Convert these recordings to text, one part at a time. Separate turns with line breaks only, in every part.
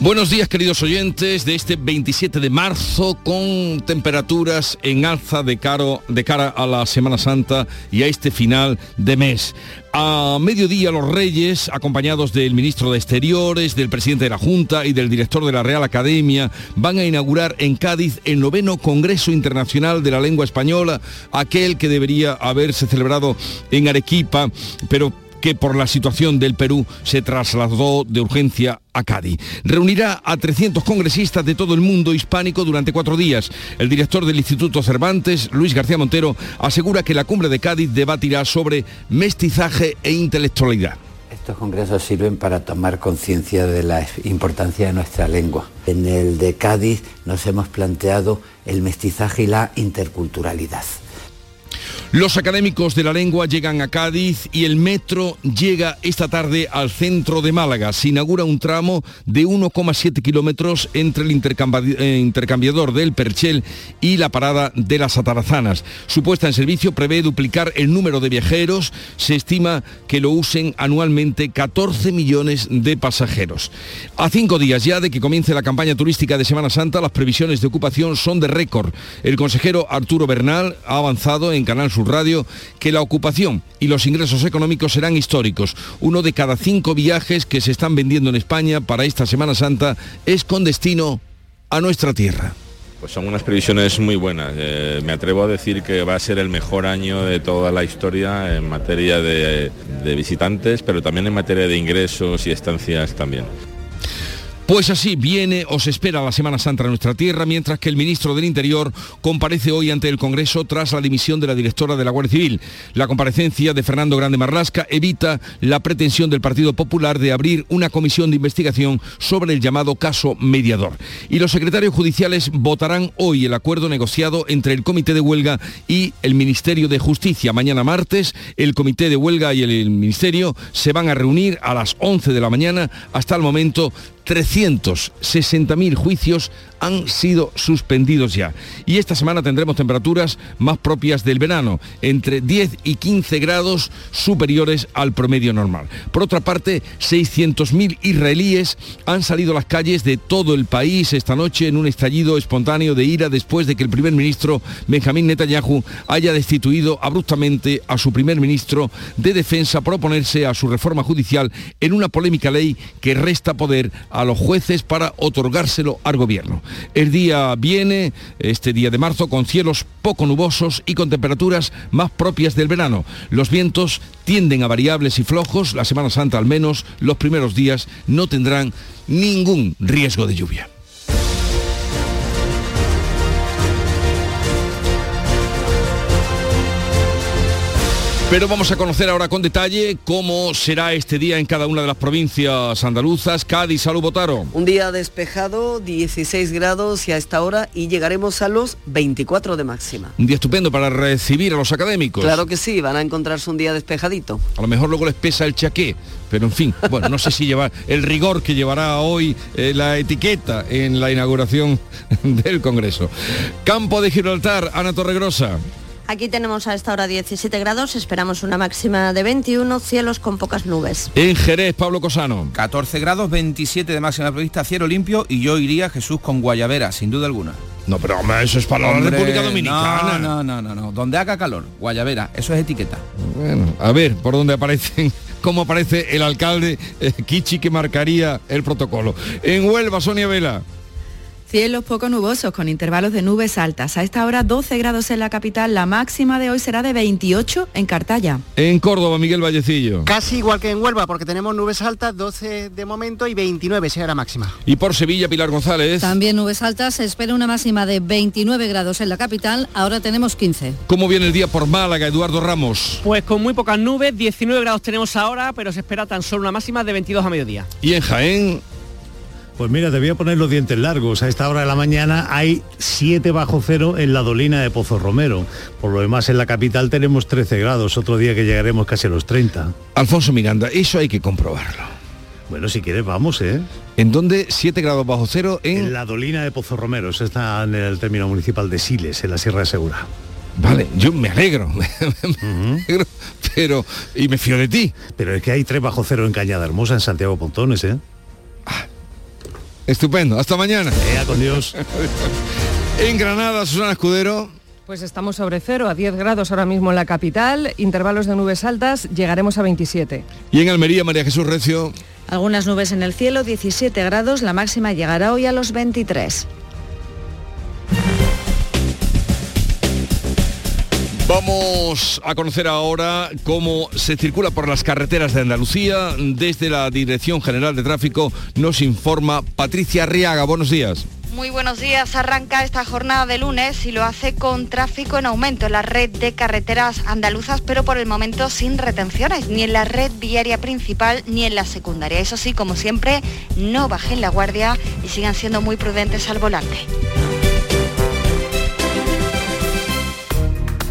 Buenos días queridos oyentes de este 27 de marzo con temperaturas en alza de, de cara a la Semana Santa y a este final de mes. A mediodía los reyes, acompañados del ministro de Exteriores, del presidente de la Junta y del director de la Real Academia, van a inaugurar en Cádiz el noveno Congreso Internacional de la Lengua Española, aquel que debería haberse celebrado en Arequipa, pero que por la situación del Perú se trasladó de urgencia a Cádiz. Reunirá a 300 congresistas de todo el mundo hispánico durante cuatro días. El director del Instituto Cervantes, Luis García Montero, asegura que la cumbre de Cádiz debatirá sobre mestizaje e intelectualidad.
Estos congresos sirven para tomar conciencia de la importancia de nuestra lengua. En el de Cádiz nos hemos planteado el mestizaje y la interculturalidad.
Los académicos de la lengua llegan a Cádiz y el metro llega esta tarde al centro de Málaga. Se inaugura un tramo de 1,7 kilómetros entre el eh, intercambiador del Perchel y la parada de las Atarazanas. Su puesta en servicio prevé duplicar el número de viajeros. Se estima que lo usen anualmente 14 millones de pasajeros. A cinco días ya de que comience la campaña turística de Semana Santa, las previsiones de ocupación son de récord. El consejero Arturo Bernal ha avanzado en Canal Radio que la ocupación y los ingresos económicos serán históricos. Uno de cada cinco viajes que se están vendiendo en España para esta Semana Santa es con destino a nuestra tierra.
Pues son unas previsiones muy buenas. Eh, me atrevo a decir que va a ser el mejor año de toda la historia en materia de visitantes, pero también en materia de ingresos y estancias también.
Pues así viene o se espera la Semana Santa en nuestra tierra, mientras que el ministro del Interior comparece hoy ante el Congreso tras la dimisión de la directora de la Guardia Civil. La comparecencia de Fernando Grande Marlasca evita la pretensión del Partido Popular de abrir una comisión de investigación sobre el llamado caso mediador. Y los secretarios judiciales votarán hoy el acuerdo negociado entre el Comité de Huelga y el Ministerio de Justicia. Mañana martes, el Comité de Huelga y el Ministerio se van a reunir a las 11 de la mañana. Hasta el momento 360.000 juicios han sido suspendidos ya. Y esta semana tendremos temperaturas más propias del verano, entre 10 y 15 grados superiores al promedio normal. Por otra parte, 600.000 israelíes han salido a las calles de todo el país esta noche en un estallido espontáneo de ira después de que el primer ministro Benjamín Netanyahu haya destituido abruptamente a su primer ministro de defensa por oponerse a su reforma judicial en una polémica ley que resta poder a los jueces para otorgárselo al gobierno. El día viene, este día de marzo, con cielos poco nubosos y con temperaturas más propias del verano. Los vientos tienden a variables y flojos. La Semana Santa al menos los primeros días no tendrán ningún riesgo de lluvia. Pero vamos a conocer ahora con detalle cómo será este día en cada una de las provincias andaluzas. Cádiz, salud, Botaro.
Un día despejado, 16 grados y a esta hora y llegaremos a los 24 de máxima.
Un día estupendo para recibir a los académicos.
Claro que sí, van a encontrarse un día despejadito.
A lo mejor luego les pesa el chaqué, pero en fin, bueno, no sé si lleva el rigor que llevará hoy eh, la etiqueta en la inauguración del Congreso. Campo de Gibraltar, Ana Torregrosa.
Aquí tenemos a esta hora 17 grados, esperamos una máxima de 21, cielos con pocas nubes.
En Jerez, Pablo Cosano.
14 grados, 27 de máxima prevista, cielo limpio y yo iría Jesús con Guayavera, sin duda alguna.
No, pero hombre, eso es para la República Dominicana.
No, no, no, no, donde haga calor, Guayavera, eso es etiqueta.
Bueno, a ver, por dónde aparecen cómo aparece el alcalde eh, Kichi que marcaría el protocolo. En Huelva, Sonia Vela.
Cielos poco nubosos con intervalos de nubes altas. A esta hora 12 grados en la capital, la máxima de hoy será de 28 en Cartaya.
En Córdoba, Miguel Vallecillo.
Casi igual que en Huelva, porque tenemos nubes altas, 12 de momento y 29 será la máxima.
Y por Sevilla, Pilar González.
También nubes altas, se espera una máxima de 29 grados en la capital, ahora tenemos 15.
¿Cómo viene el día por Málaga, Eduardo Ramos?
Pues con muy pocas nubes, 19 grados tenemos ahora, pero se espera tan solo una máxima de 22 a mediodía.
Y en Jaén,
Pues mira, te voy a poner los dientes largos. A esta hora de la mañana hay 7 bajo cero en la dolina de Pozo Romero. Por lo demás, en la capital tenemos 13 grados. Otro día que llegaremos casi a los 30.
Alfonso Miranda, eso hay que comprobarlo.
Bueno, si quieres, vamos, ¿eh?
¿En dónde 7 grados bajo cero? En...
En la dolina de Pozo Romero. Eso está en el término municipal de Siles, en la Sierra de Segura.
Vale, yo me alegro, me alegro, pero y me fío de ti.
Pero es que hay 3 bajo cero en Cañada Hermosa, en Santiago Pontones, ¿eh?
Estupendo, hasta mañana.
Ea, con Dios.
en Granada, Susana Escudero.
Pues estamos sobre cero, a 10 grados ahora mismo en la capital, intervalos de nubes altas, llegaremos a 27.
Y en Almería, María Jesús Recio.
Algunas nubes en el cielo, 17 grados, la máxima llegará hoy a los 23.
Vamos a conocer ahora cómo se circula por las carreteras de Andalucía. Desde la Dirección General de Tráfico nos informa Patricia Arriaga. Buenos días.
Muy buenos días. Arranca esta jornada de lunes y lo hace con tráfico en aumento en la red de carreteras andaluzas, pero por el momento sin retenciones, ni en la red viaria principal ni en la secundaria. Eso sí, como siempre, no bajen la guardia y sigan siendo muy prudentes al volante.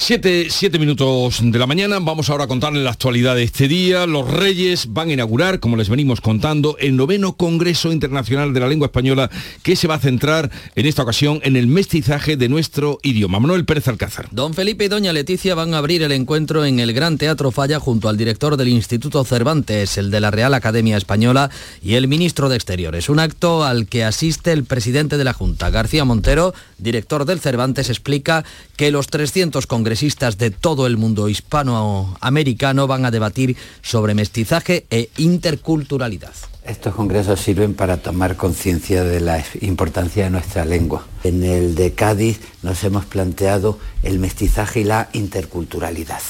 Siete, siete, minutos de la mañana, vamos ahora a contarles la actualidad de este día. Los Reyes van a inaugurar, como les venimos contando, el noveno Congreso Internacional de la Lengua Española que se va a centrar en esta ocasión en el mestizaje de nuestro idioma. Manuel Pérez Alcázar.
Don Felipe y Doña Leticia van a abrir el encuentro en el Gran Teatro Falla junto al director del Instituto Cervantes, el de la Real Academia Española y el ministro de Exteriores. Un acto al que asiste el presidente de la Junta, García Montero, director del Cervantes, explica que los 300 congresistas de todo el mundo hispanoamericano van a debatir sobre mestizaje e interculturalidad.
Estos congresos sirven para tomar conciencia de la importancia de nuestra lengua. En el de Cádiz nos hemos planteado el mestizaje y la interculturalidad.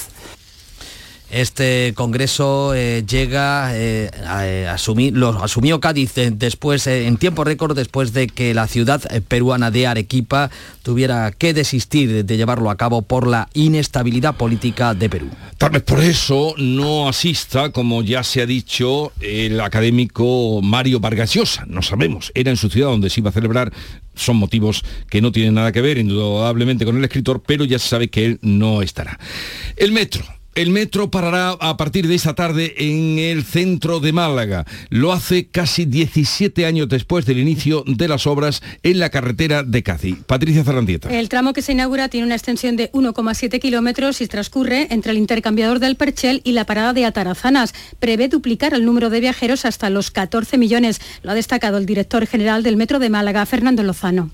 Este congreso eh, llega eh, a, eh, asumir, lo asumió Cádiz después, en tiempo récord, después de que la ciudad peruana de Arequipa tuviera que desistir de llevarlo a cabo por la inestabilidad política de Perú.
Tal vez por eso no asista, como ya se ha dicho, el académico Mario Vargas Llosa. No sabemos. Era en su ciudad donde se iba a celebrar. Son motivos que no tienen nada que ver, indudablemente, con el escritor, pero ya se sabe que él no estará. El metro. El metro parará a partir de esta tarde en el centro de Málaga. Lo hace casi 17 años después del inicio de las obras en la carretera de Cádiz. Patricia Zarandieta.
El tramo que se inaugura tiene una extensión de 1,7 kilómetros y transcurre entre el intercambiador del Perchel y la parada de Atarazanas. Prevé duplicar el número de viajeros hasta los 14 millones. Lo ha destacado el director general del Metro de Málaga, Fernando Lozano.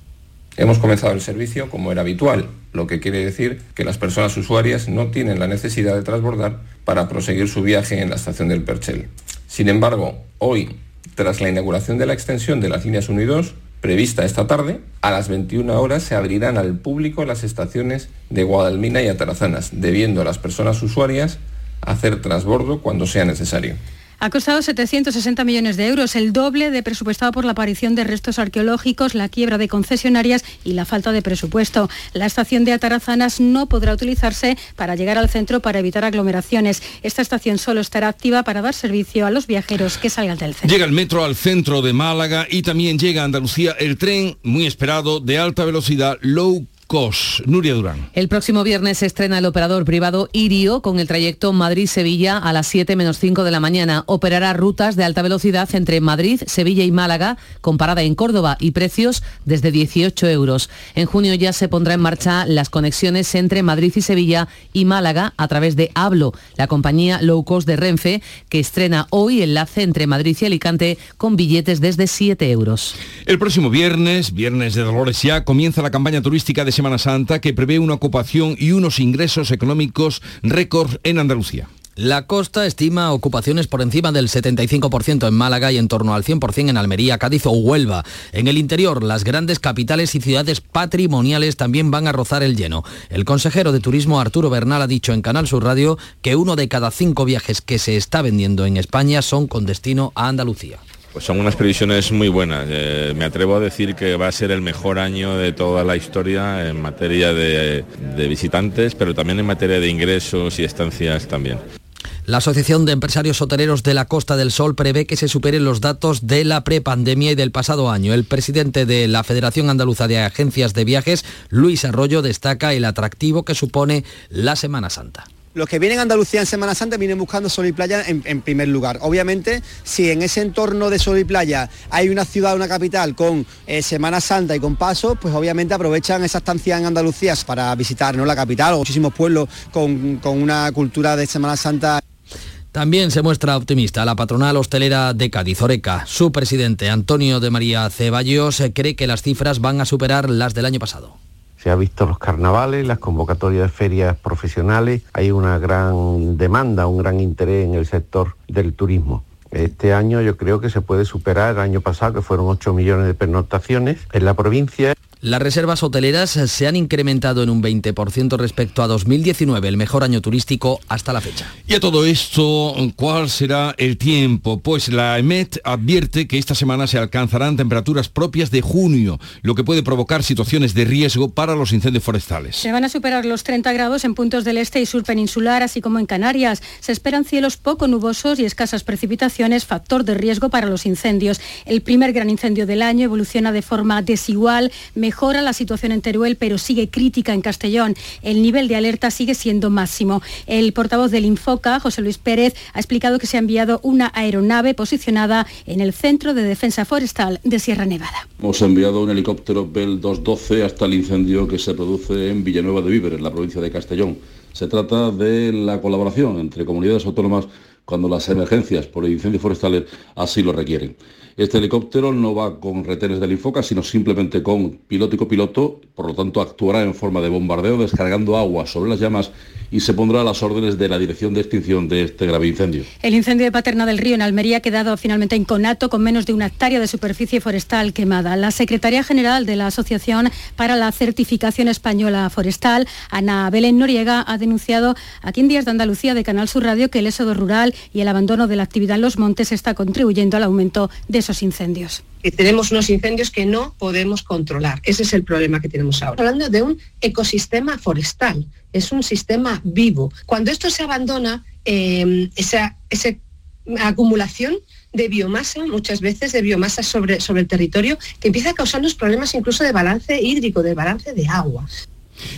Hemos comenzado el servicio como era habitual, lo que quiere decir que las personas usuarias no tienen la necesidad de transbordar para proseguir su viaje en la estación del Perchel. Sin embargo, hoy, tras la inauguración de la extensión de las líneas 1 y 2, prevista esta tarde, a las 21 horas se abrirán al público las estaciones de Guadalmina y Atarazanas, debiendo a las personas usuarias hacer transbordo cuando sea necesario.
Ha costado 760 millones de euros, el doble de presupuestado por la aparición de restos arqueológicos, la quiebra de concesionarias y la falta de presupuesto. La estación de Atarazanas no podrá utilizarse para llegar al centro para evitar aglomeraciones. Esta estación solo estará activa para dar servicio a los viajeros que salgan del centro.
Llega el metro al centro de Málaga y también llega a Andalucía el tren muy esperado de alta velocidad Low COS. Nuria Durán.
El próximo viernes se estrena el operador privado Irio con el trayecto Madrid-Sevilla a las 7 menos 5 de la mañana. Operará rutas de alta velocidad entre Madrid, Sevilla y Málaga, con parada en Córdoba y precios desde 18 euros. En junio ya se pondrá en marcha las conexiones entre Madrid y Sevilla y Málaga a través de Hablo, la compañía low cost de Renfe, que estrena hoy enlace entre Madrid y Alicante con billetes desde 7 euros.
El próximo viernes, viernes de Dolores ya, comienza la campaña turística de Semana Santa que prevé una ocupación y unos ingresos económicos récord en Andalucía.
La costa estima ocupaciones por encima del 75% en Málaga y en torno al 100% en Almería, Cádiz o Huelva. En el interior, las grandes capitales y ciudades patrimoniales también van a rozar el lleno. El consejero de Turismo Arturo Bernal ha dicho en Canal Sur Radio que uno de cada cinco viajes que se está vendiendo en España son con destino a Andalucía.
Pues son unas previsiones muy buenas. Eh, me atrevo a decir que va a ser el mejor año de toda la historia en materia de, visitantes, pero también en materia de ingresos y estancias también.
La Asociación de Empresarios Hoteleros de la Costa del Sol prevé que se superen los datos de la prepandemia y del pasado año. El presidente de la Federación Andaluza de Agencias de Viajes, Luis Arroyo, destaca el atractivo que supone la Semana Santa
los que vienen a Andalucía en Semana Santa vienen buscando sol y playa en, primer lugar. Obviamente, si en ese entorno de sol y playa hay una ciudad, una capital con eh, Semana Santa y con paso, pues obviamente aprovechan esa estancia en Andalucía para visitar ¿no? la capital o muchísimos pueblos con, con una cultura de Semana Santa.
También se muestra optimista la patronal hostelera de Cádiz, Oreca. Su presidente, Antonio de María Ceballos, cree que las cifras van a superar las del año pasado.
Se ha visto los carnavales, las convocatorias de ferias profesionales, hay una gran demanda, un gran interés en el sector del turismo. Este año yo creo que se puede superar el año pasado, que fueron 8 millones de pernoctaciones en la provincia.
Las reservas hoteleras se han incrementado en un 20% respecto a 2019, el mejor año turístico hasta la fecha.
Y a todo esto, ¿cuál será el tiempo? Pues la EMET advierte que esta semana se alcanzarán temperaturas propias de junio, lo que puede provocar situaciones de riesgo para los incendios forestales.
Se van a superar los 30 grados en puntos del este y sur peninsular, así como en Canarias. Se esperan cielos poco nubosos y escasas precipitaciones, factor de riesgo para los incendios. El primer gran incendio del año evoluciona de forma desigual, mejor mejora la situación en Teruel, pero sigue crítica en Castellón. El nivel de alerta sigue siendo máximo. El portavoz del Infoca, José Luis Pérez, ha explicado que se ha enviado una aeronave posicionada en el Centro de Defensa Forestal de Sierra Nevada.
Hemos enviado un helicóptero Bell 212 hasta el incendio que se produce en Villanueva de Víver, en la provincia de Castellón. Se trata de la colaboración entre comunidades autónomas cuando las emergencias por incendios forestales así lo requieren. Este helicóptero no va con retenes del Infoca, sino simplemente con piloto copiloto, por lo tanto actuará en forma de bombardeo descargando agua sobre las llamas y se pondrá a las órdenes de la dirección de extinción de este grave incendio.
El incendio de Paterna del Río en Almería ha quedado finalmente en conato con menos de una hectárea de superficie forestal quemada. La secretaria general de la Asociación para la Certificación Española Forestal, Ana Belén Noriega, ha denunciado aquí en Días de Andalucía de Canal Sur Radio que el éxodo rural y el abandono de la actividad en los montes está contribuyendo al aumento de esos incendios.
tenemos unos incendios que no podemos controlar. Ese es el problema que tenemos ahora. Hablando de un ecosistema forestal, es un sistema vivo. Cuando esto se abandona, em, esa, acumulación de biomasa, muchas veces de biomasa sobre, sobre el territorio, que empieza a causarnos problemas incluso de balance hídrico, de balance de agua.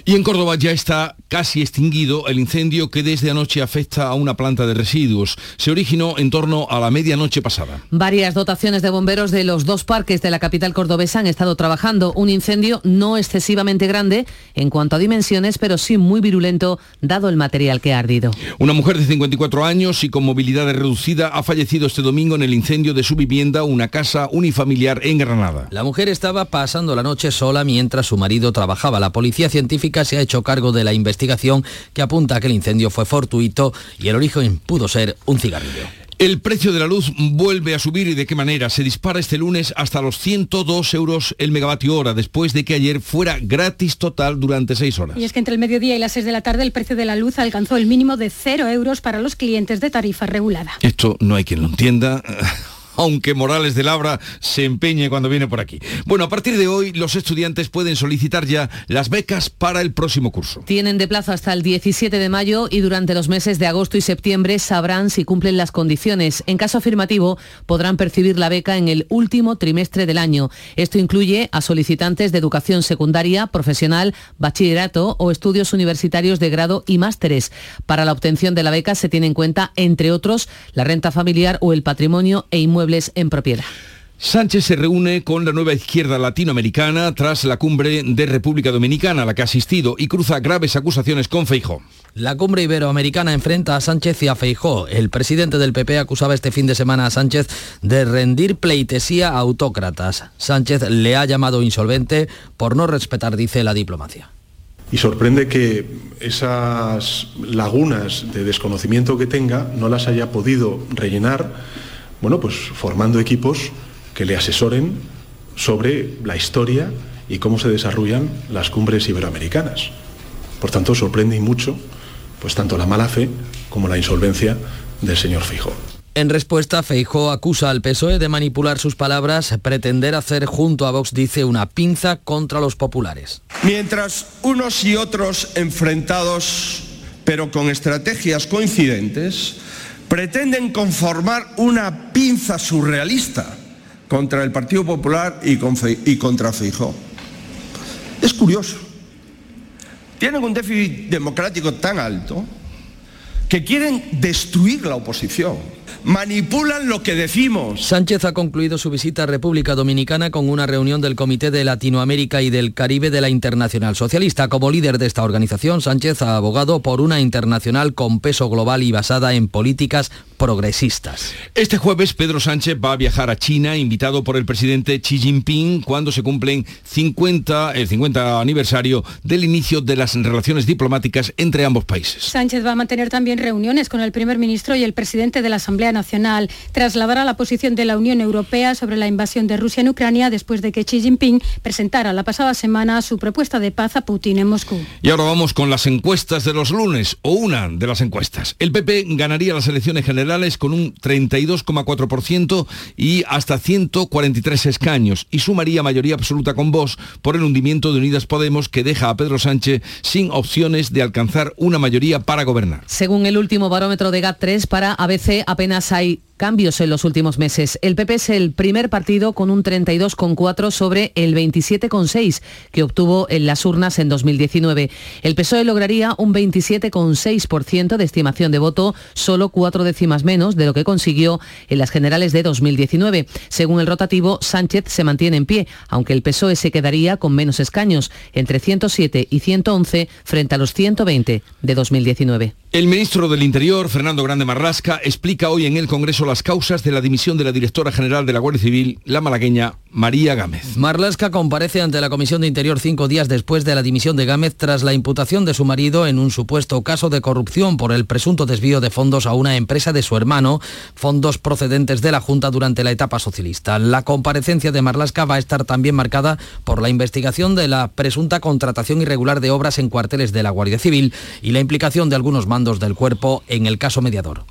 Y en Córdoba ya está casi extinguido el incendio que desde anoche afecta a una planta de residuos. Se originó en torno a la medianoche pasada.
Varias dotaciones de bomberos de los dos parques de la capital cordobesa han estado trabajando. Un incendio no excesivamente grande en cuanto a dimensiones, pero sí muy virulento dado el material que ha ardido.
Una mujer de 54 años y con movilidad reducida ha fallecido este domingo en el incendio de su vivienda, una casa unifamiliar en Granada.
La mujer estaba pasando la noche sola mientras su marido trabajaba. La policía científica se ha hecho cargo de la investigación que apunta a que el incendio fue fortuito y el origen pudo ser un cigarrillo.
El precio de la luz vuelve a subir y de qué manera. Se dispara este lunes hasta los 102 euros el megavatio hora, después de que ayer fuera gratis total durante seis horas.
Y es que entre el mediodía y las 6 de la tarde el precio de la luz alcanzó el mínimo de 0 euros para los clientes de tarifa regulada.
Esto no hay quien lo entienda aunque Morales de Labra se empeñe cuando viene por aquí. Bueno, a partir de hoy los estudiantes pueden solicitar ya las becas para el próximo curso.
Tienen de plazo hasta el 17 de mayo y durante los meses de agosto y septiembre sabrán si cumplen las condiciones. En caso afirmativo, podrán percibir la beca en el último trimestre del año. Esto incluye a solicitantes de educación secundaria, profesional, bachillerato o estudios universitarios de grado y másteres. Para la obtención de la beca se tiene en cuenta, entre otros, la renta familiar o el patrimonio e inmuebles en propiedad.
Sánchez se reúne con la nueva izquierda latinoamericana tras la cumbre de República Dominicana a la que ha asistido y cruza graves acusaciones con Feijó.
La cumbre iberoamericana enfrenta a Sánchez y a Feijó. El presidente del PP acusaba este fin de semana a Sánchez de rendir pleitesía a autócratas. Sánchez le ha llamado insolvente por no respetar, dice, la diplomacia.
Y sorprende que esas lagunas de desconocimiento que tenga no las haya podido rellenar, bueno, pues formando equipos que le asesoren sobre la historia y cómo se desarrollan las cumbres iberoamericanas. Por tanto, sorprende y mucho pues tanto la mala fe como la insolvencia del señor Feijóo.
En respuesta, Feijó acusa al PSOE de manipular sus palabras, pretender hacer junto a Vox, dice, una pinza contra los populares.
Mientras unos y otros enfrentados, pero con estrategias coincidentes, pretenden conformar una pinza surrealista contra el Partido Popular y, contra Feijó. Es curioso. Tienen un déficit democrático tan alto que quieren destruir la oposición manipulan lo que decimos.
Sánchez ha concluido su visita a República Dominicana con una reunión del Comité de Latinoamérica y del Caribe de la Internacional Socialista. Como líder de esta organización, Sánchez ha abogado por una internacional con peso global y basada en políticas progresistas.
Este jueves Pedro Sánchez va a viajar a China, invitado por el presidente Xi Jinping, cuando se cumplen 50, el 50 aniversario del inicio de las relaciones diplomáticas entre ambos países.
Sánchez va a mantener también reuniones con el primer ministro y el presidente de la Asamblea Nacional. Trasladará la posición de la Unión Europea sobre la invasión de Rusia en Ucrania después de que Xi Jinping presentara la pasada semana su propuesta de paz a Putin en Moscú.
Y ahora vamos con las encuestas de los lunes, o una de las encuestas. El PP ganaría las elecciones generales con un 32,4% y hasta 143 escaños y sumaría mayoría absoluta con Vox por el hundimiento de Unidas Podemos que deja a Pedro Sánchez sin opciones de alcanzar una mayoría para gobernar.
Según el último barómetro de GAT3 para ABC apenas hay cambios en los últimos meses. El PP es el primer partido con un 32,4 sobre el 27,6 que obtuvo en las urnas en 2019. El PSOE lograría un 27,6% de estimación de voto, solo cuatro décimas menos de lo que consiguió en las generales de 2019. Según el rotativo, Sánchez se mantiene en pie, aunque el PSOE se quedaría con menos escaños, entre 107 y 111 frente a los 120 de 2019.
El ministro del Interior, Fernando Grande Marrasca, explica hoy en el Congreso las causas de la dimisión de la directora general de la Guardia Civil, la malagueña María Gámez.
Marlasca comparece ante la Comisión de Interior cinco días después de la dimisión de Gámez tras la imputación de su marido en un supuesto caso de corrupción por el presunto desvío de fondos a una empresa de su hermano, fondos procedentes de la Junta durante la etapa socialista. La comparecencia de Marlasca va a estar también marcada por la investigación de la presunta contratación irregular de obras en cuarteles de la Guardia Civil y la implicación de algunos mandos del cuerpo en el caso mediador.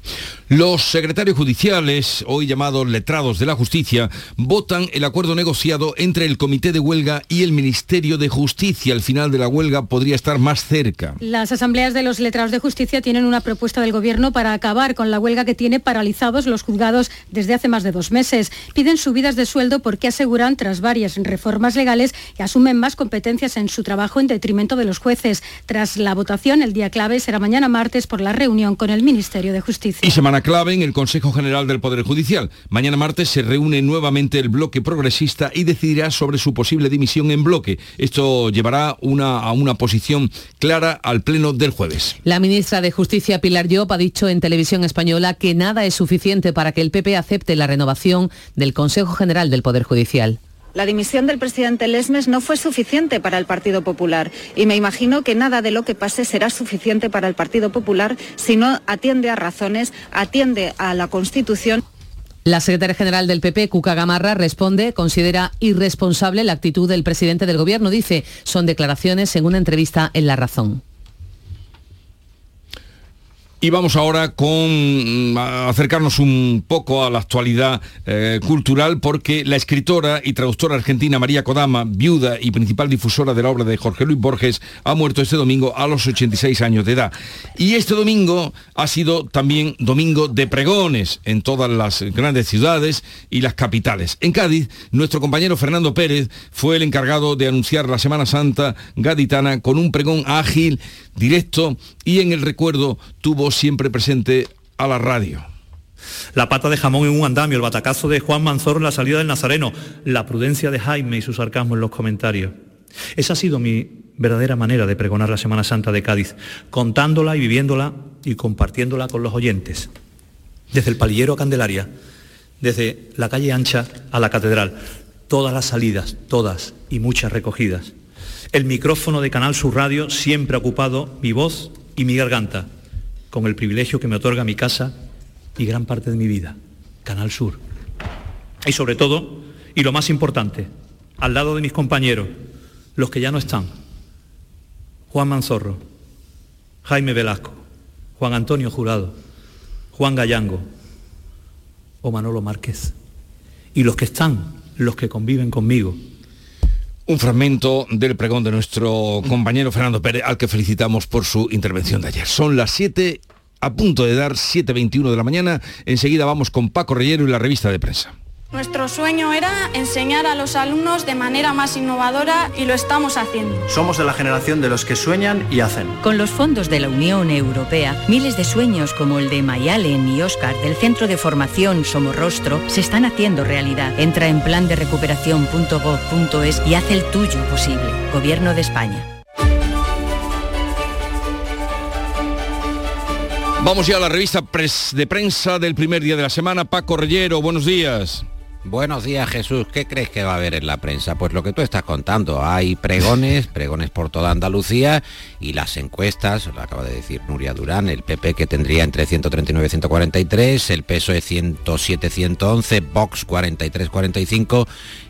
Los secretarios judiciales, hoy llamados letrados de la justicia, votan el acuerdo negociado entre el Comité de Huelga y el Ministerio de Justicia. El final de la huelga podría estar más cerca.
Las asambleas de los letrados de justicia tienen una propuesta del Gobierno para acabar con la huelga que tiene paralizados los juzgados desde hace más de dos meses. Piden subidas de sueldo porque aseguran, tras varias reformas legales, que asumen más competencias en su trabajo en detrimento de los jueces. Tras la votación, el día clave será mañana martes por la reunión con el Ministerio de Justicia.
Y semana clave en el Consejo General del Poder Judicial. Mañana martes se reúne nuevamente el bloque progresista y decidirá sobre su posible dimisión en bloque. Esto llevará una, a una posición clara al pleno del jueves.
La ministra de Justicia, Pilar Llop, ha dicho en televisión española que nada es suficiente para que el PP acepte la renovación del Consejo General del Poder Judicial.
La dimisión del presidente Lesmes no fue suficiente para el Partido Popular y me imagino que nada de lo que pase será suficiente para el Partido Popular si no atiende a razones, atiende a la Constitución.
La secretaria general del PP, Cuca Gamarra, responde, considera irresponsable la actitud del presidente del Gobierno. Dice, son declaraciones en una entrevista en La Razón.
Y vamos ahora con mm, acercarnos un poco a la actualidad eh, cultural porque la escritora y traductora argentina María Kodama, viuda y principal difusora de la obra de Jorge Luis Borges, ha muerto este domingo a los 86 años de edad. Y este domingo ha sido también domingo de pregones en todas las grandes ciudades y las capitales. En Cádiz, nuestro compañero Fernando Pérez fue el encargado de anunciar la Semana Santa gaditana con un pregón ágil, directo y en el recuerdo tuvo siempre presente a la radio.
La pata de jamón en un andamio, el batacazo de Juan Manzorro en la salida del Nazareno, la prudencia de Jaime y su sarcasmo en los comentarios. Esa ha sido mi verdadera manera de pregonar la Semana Santa de Cádiz, contándola y viviéndola y compartiéndola con los oyentes. Desde el palillero a Candelaria, desde la calle ancha a la catedral, todas las salidas, todas y muchas recogidas. El micrófono de Canal Sur Radio siempre ha ocupado mi voz y mi garganta, con el privilegio que me otorga mi casa y gran parte de mi vida, Canal Sur. Y sobre todo, y lo más importante, al lado de mis compañeros, los que ya no están, Juan Manzorro, Jaime Velasco, Juan Antonio Jurado, Juan Gallango o Manolo Márquez. Y los que están, los que conviven conmigo,
un fragmento del pregón de nuestro compañero Fernando Pérez, al que felicitamos por su intervención de ayer. Son las 7, a punto de dar 7.21 de la mañana. Enseguida vamos con Paco Reyero y la revista de prensa.
Nuestro sueño era enseñar a los alumnos de manera más innovadora y lo estamos haciendo.
Somos de la generación de los que sueñan y hacen.
Con los fondos de la Unión Europea, miles de sueños como el de Mayalen y Oscar del Centro de Formación Somorrostro se están haciendo realidad. Entra en plan de recuperación.gov.es y haz el tuyo posible. Gobierno de España.
Vamos ya a la revista de prensa del primer día de la semana. Paco Reyero, buenos días.
Buenos días Jesús, ¿qué crees que va a haber en la prensa? Pues lo que tú estás contando, hay pregones, pregones por toda Andalucía y las encuestas, lo acaba de decir Nuria Durán, el PP que tendría entre 139 y 143, el PSOE 107 111, Vox 43 45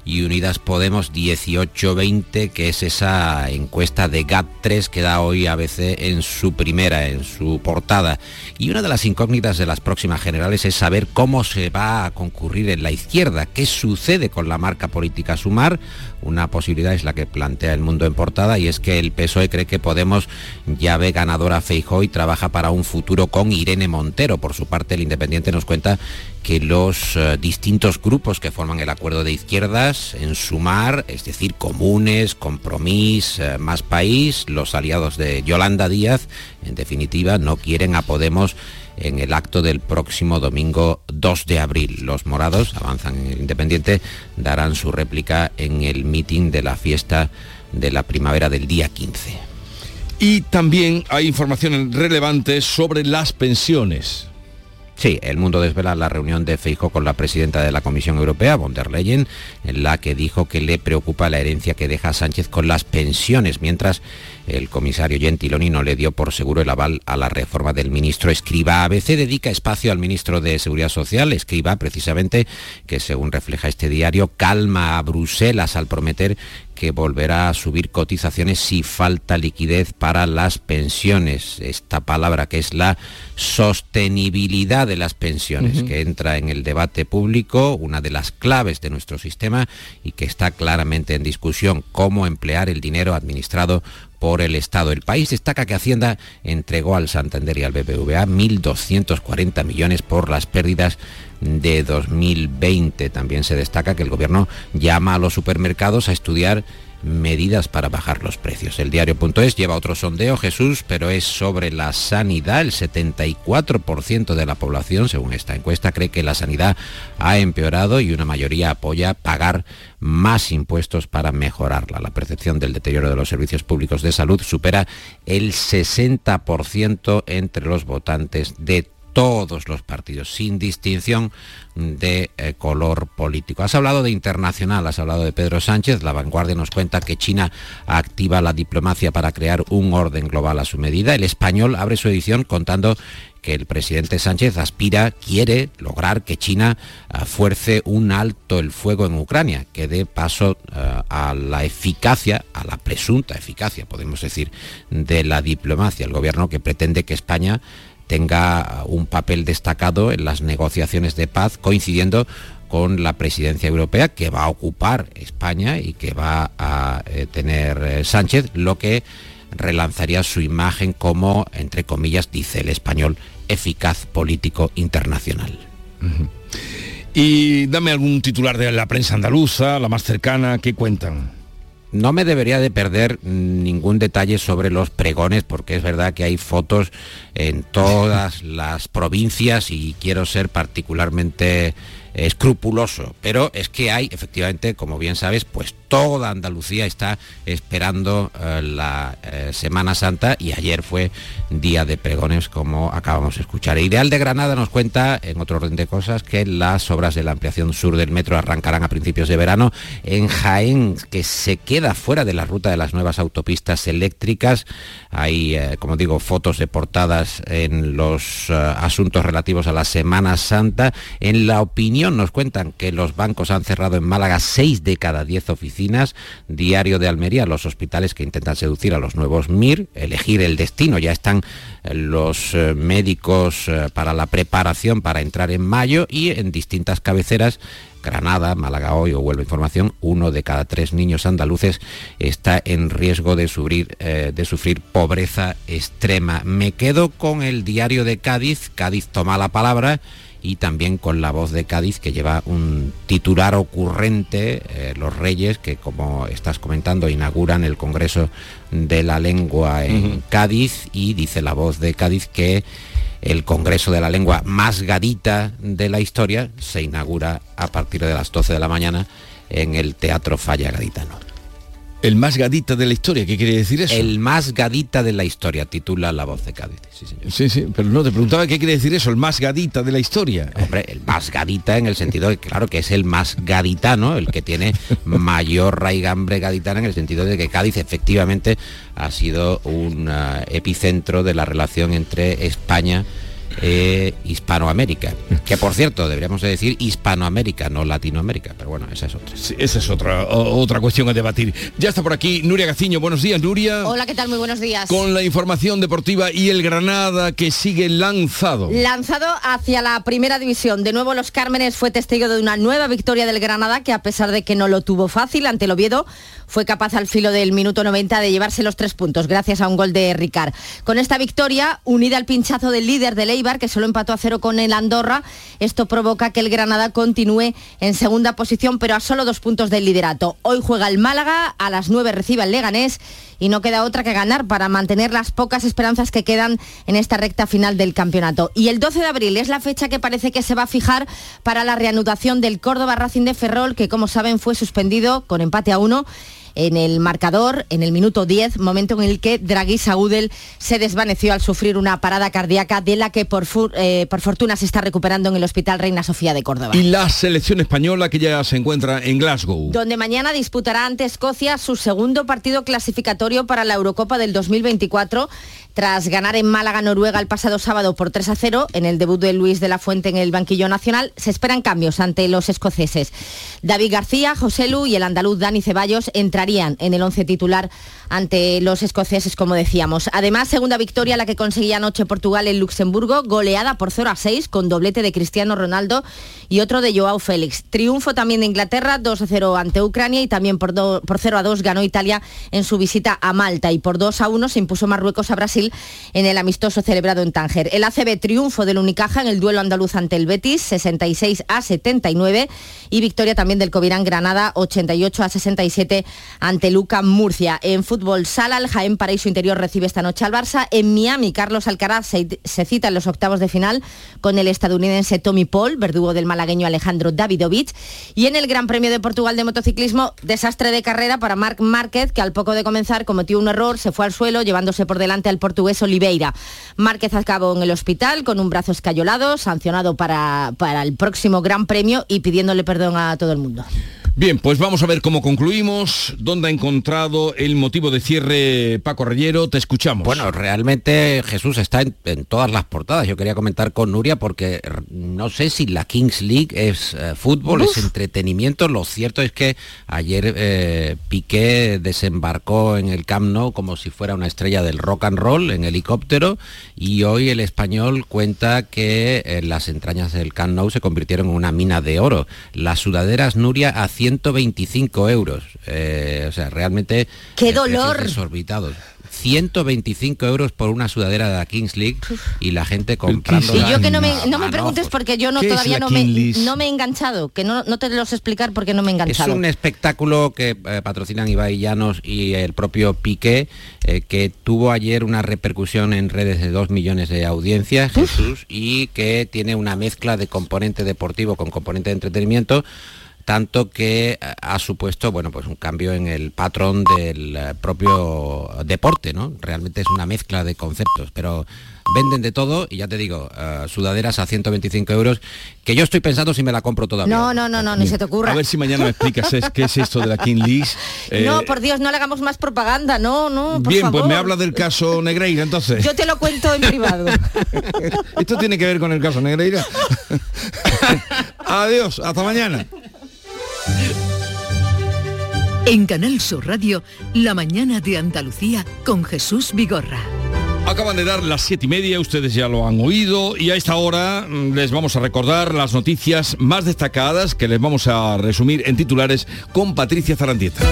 y Unidas Podemos 18-20, que es esa encuesta de GAT3 que da hoy ABC en su primera, en su portada. Y una de las incógnitas de las próximas generales es saber cómo se va a concurrir en la izquierda, qué sucede con la marca política Sumar. Una posibilidad es la que plantea el mundo en portada y es que el PSOE cree que Podemos ya ve ganadora Feijóo y trabaja para un futuro con Irene Montero. Por su parte, el Independiente nos cuenta que los eh, distintos grupos que forman el acuerdo de izquierdas en sumar, es decir, comunes, compromis, eh, más país, los aliados de Yolanda Díaz, en definitiva, no quieren a Podemos en el acto del próximo domingo 2 de abril. Los morados avanzan en el Independiente, darán su réplica en el mitin de la fiesta de la primavera del día 15.
Y también hay informaciones relevantes sobre las pensiones.
Sí, el mundo desvela la reunión de Feijo con la presidenta de la Comisión Europea, von der Leyen, en la que dijo que le preocupa la herencia que deja Sánchez con las pensiones, mientras el comisario Gentiloni no le dio por seguro el aval a la reforma del ministro Escriba. ABC dedica espacio al ministro de Seguridad Social, Escriba, precisamente, que según refleja este diario, calma a Bruselas al prometer que volverá a subir cotizaciones si falta liquidez para las pensiones. Esta palabra que es la sostenibilidad de las pensiones, que entra en el debate público, una de las claves de nuestro sistema y que está claramente en discusión, cómo emplear el dinero administrado por el Estado. El país destaca que Hacienda entregó al Santander y al BBVA 1.240 millones por las pérdidas de 2020. También se destaca que el Gobierno llama a los supermercados a estudiar medidas para bajar los precios. El diario.es lleva otro sondeo, Jesús, pero es sobre la sanidad. El 74% de la población, según esta encuesta, cree que la sanidad ha empeorado y una mayoría apoya pagar más impuestos para mejorarla. La percepción del deterioro de los servicios públicos de salud supera el 60% entre los votantes de todos los partidos, sin distinción de eh, color político. Has hablado de internacional, has hablado de Pedro Sánchez, la vanguardia nos cuenta que China activa la diplomacia para crear un orden global a su medida. El español abre su edición contando que el presidente Sánchez aspira, quiere lograr que China uh, fuerce un alto el fuego en Ucrania, que dé paso uh, a la eficacia, a la presunta eficacia, podemos decir, de la diplomacia. El gobierno que pretende que España tenga un papel destacado en las negociaciones de paz, coincidiendo con la presidencia europea que va a ocupar España y que va a eh, tener eh, Sánchez, lo que relanzaría su imagen como, entre comillas, dice el español, eficaz político internacional.
Y dame algún titular de la prensa andaluza, la más cercana, ¿qué cuentan?
No me debería de perder ningún detalle sobre los pregones, porque es verdad que hay fotos en todas las provincias y quiero ser particularmente escrupuloso, pero es que hay, efectivamente, como bien sabes, pues toda Andalucía está esperando eh, la eh, Semana Santa y ayer fue día de pregones, como acabamos de escuchar. Ideal de Granada nos cuenta, en otro orden de cosas, que las obras de la ampliación sur del metro arrancarán a principios de verano. En Jaén, que se queda fuera de la ruta de las nuevas autopistas eléctricas, hay, eh, como digo, fotos de portadas en los asuntos relativos a la Semana Santa. En la opinión nos cuentan que los bancos han cerrado en Málaga seis de cada diez oficinas Diario de Almería, los hospitales que intentan seducir a los nuevos MIR, elegir el destino. Ya están eh, los eh, médicos eh, para la preparación para entrar en mayo y en distintas cabeceras Granada, Málaga hoy o vuelvo información, uno de cada tres niños andaluces está en riesgo de sufrir, de sufrir pobreza extrema. Me quedo con el diario de Cádiz, Cádiz toma la palabra y también con la voz de Cádiz que lleva un titular ocurrente, eh, los Reyes, que como estás comentando inauguran el Congreso de la Lengua en Cádiz y dice la voz de Cádiz que el Congreso de la Lengua más gadita de la historia se inaugura a partir de las 12 de la mañana en el Teatro Falla Gaditano.
El más gadita de la historia, ¿qué quiere decir eso?
El más gadita de la historia, titula La Voz de Cádiz.
Sí, Sí, pero no, te preguntaba qué quiere decir eso, el más gadita de la historia.
Hombre, el más gadita en el sentido de, claro, que es el más gaditano, el que tiene mayor raigambre gaditana en el sentido de que Cádiz efectivamente ha sido un ah, epicentro de la relación entre España eh, Hispanoamérica. Que por cierto, deberíamos decir Hispanoamérica, no Latinoamérica, pero bueno, esa es otra.
esa es otra, otra cuestión a debatir. Ya está por aquí Nuria Gaciño, buenos días Nuria.
Hola, ¿qué tal? Muy buenos días.
Con la información deportiva y el Granada que sigue lanzado.
Lanzado hacia la primera división. De nuevo los Cármenes fue testigo de una nueva victoria del Granada que a pesar de que no lo tuvo fácil ante el Oviedo, fue capaz al filo del minuto 90 de llevarse los tres puntos gracias a un gol de Ricard. Con esta victoria, unida al pinchazo del líder de Eibar, que solo empató a cero con el Andorra, esto provoca que el Granada continúe en segunda posición, pero a solo dos puntos del liderato. Hoy juega el Málaga, a las 9 recibe el Leganés y no queda otra que ganar para mantener las pocas esperanzas que quedan en esta recta final del campeonato. Y el 12 de abril es la fecha que parece que se va a fijar para la reanudación del Córdoba Racing de Ferrol, que como saben fue suspendido con empate a uno en el marcador en el minuto 10, momento en el que Draghi Saúdel se desvaneció al sufrir una parada cardíaca de la que por, eh, por fortuna se está recuperando en el Hospital Reina Sofía de Córdoba.
Y la selección española que ya se encuentra en Glasgow.
Donde mañana disputará ante Escocia su segundo partido clasificatorio para la Eurocopa del 2024 tras ganar en Málaga, Noruega, el pasado sábado por 3 a 0, en el debut de Luis de la Fuente en el banquillo nacional, se esperan cambios ante los escoceses. David García, José Lu y el andaluz Dani Ceballos entrarían en el once titular ante los escoceses, como decíamos. Además, segunda victoria la que conseguía anoche Portugal en Luxemburgo, goleada por 0 a 6 con doblete de Cristiano Ronaldo y otro de Joao Félix. Triunfo también de Inglaterra, 2 a 0 ante Ucrania y también por, por 0 a 2 ganó Italia en su visita a Malta y por 2 a 1 se impuso Marruecos a Brasil en el amistoso celebrado en Tánger. El ACB triunfo del Unicaja en el duelo andaluz ante el Betis, 66 a 79 y victoria también del Covirán Granada, 88 a 67 ante Luca Murcia. En fútbol sala, el Jaén Paraíso Interior recibe esta noche al Barça. En Miami, Carlos Alcaraz se, cita en los octavos de final con el estadounidense Tommy Paul, verdugo del malagueño Alejandro Davidovich. Y en el Gran Premio de Portugal de motociclismo, desastre de carrera para Marc Márquez, que al poco de comenzar cometió un error, se fue al suelo, llevándose por delante al portugués Oliveira. Márquez acabó en el hospital con un brazo escayolado, sancionado para, para el próximo Gran Premio y pidiéndole perdón a todo el mundo.
Bien, pues vamos a ver cómo concluimos, dónde ha encontrado el motivo de cierre Paco Reyero, te escuchamos.
Bueno, realmente Jesús está en, en todas las portadas. Yo quería comentar con Nuria porque no sé si la Kings League es eh, fútbol, es entretenimiento. Lo cierto es que ayer eh, Piqué desembarcó en el Camp Nou como si fuera una estrella del rock and roll en helicóptero y hoy el español cuenta que eh, las entrañas del Camp Nou se convirtieron en una mina de oro. Las sudaderas Nuria a 125 euros. Eh, o sea, realmente...
¡Qué
eh,
dolor!
Desorbitados. 125 euros por una sudadera de la Kings League y la gente comprando.
Y yo que no me, no me preguntes porque yo no
¿Qué es
todavía no me, no me he enganchado, que no, no te lo sé explicar porque no me he
Es
enganchado.
un espectáculo que eh, patrocinan Ibai Llanos y el propio Piqué, eh, que tuvo ayer una repercusión en redes de 2 millones de audiencias, Jesús, y que tiene una mezcla de componente deportivo con componente de entretenimiento tanto que eh, ha supuesto bueno pues un cambio en el patrón del eh, propio deporte no realmente es una mezcla de conceptos pero venden de todo y ya te digo eh, sudaderas a 125 euros que yo estoy pensando si me la compro todavía
No, no, no, no, ni se te ocurra.
A ver si mañana me explicas es- qué es esto de la King League. Eh,
no, por Dios, no le hagamos más propaganda, no, no, por
bien,
favor.
pues me habla del caso Negreira entonces.
Yo te lo cuento en privado.
¿Esto tiene que ver con el caso Negreira? Adiós, hasta mañana.
En Canal Sur Radio, La mañana de Andalucía con Jesús Vigorra.
Acaban de dar las siete y media, ustedes ya lo han oído y a esta hora mm, les vamos a recordar las noticias más destacadas que les vamos a resumir en titulares con Patricia Zarandieta.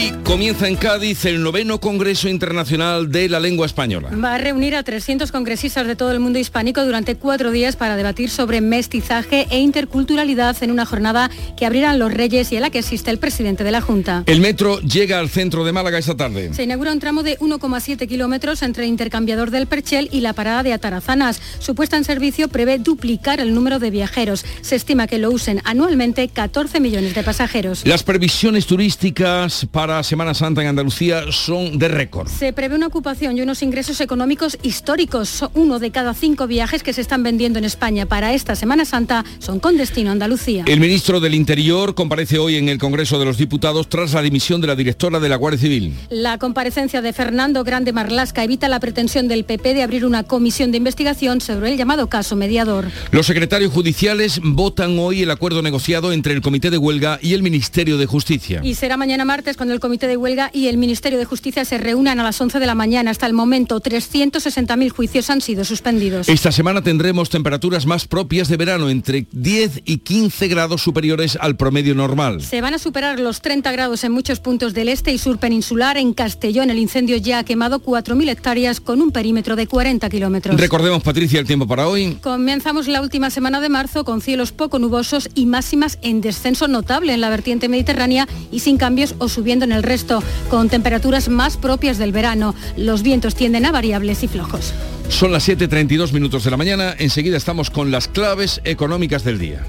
Hoy comienza en Cádiz el noveno Congreso Internacional de la Lengua Española.
Va a reunir a 300 congresistas de todo el mundo hispánico durante cuatro días para debatir sobre mestizaje e interculturalidad en una jornada que abrirán los Reyes y a la que asiste el presidente de la Junta.
El metro llega al centro de Málaga esta tarde.
Se inaugura un tramo de 1,7 kilómetros entre el intercambiador del Perchel y la parada de Atarazanas. Su puesta en servicio prevé duplicar el número de viajeros. Se estima que lo usen anualmente 14 millones de pasajeros.
Las previsiones turísticas para Semana Santa en Andalucía son de récord.
Se prevé una ocupación y unos ingresos económicos históricos. Uno de cada cinco viajes que se están vendiendo en España para esta Semana Santa son con destino a Andalucía.
El ministro del Interior comparece hoy en el Congreso de los Diputados tras la dimisión de la directora de la Guardia Civil.
La comparecencia de Fernando Grande Marlasca evita la pretensión del PP de abrir una comisión de investigación sobre el llamado caso mediador.
Los secretarios judiciales votan hoy el acuerdo negociado entre el Comité de Huelga y el Ministerio de Justicia.
Y será mañana martes cuando el Comité de Huelga y el Ministerio de Justicia se reúnan a las 11 de la mañana. Hasta el momento, 360.000 juicios han sido suspendidos.
Esta semana tendremos temperaturas más propias de verano, entre 10 y 15 grados superiores al promedio normal.
Se van a superar los 30 grados en muchos puntos del este y sur peninsular. En Castellón el incendio ya ha quemado 4.000 hectáreas con un perímetro de 40 kilómetros.
Recordemos, Patricia, el tiempo para hoy.
Comenzamos la última semana de marzo con cielos poco nubosos y máximas en descenso notable en la vertiente mediterránea y sin cambios o subiendo en el resto, con temperaturas más propias del verano. Los vientos tienden a variables y flojos.
Son las 7.32 minutos de la mañana. Enseguida estamos con las claves económicas del día.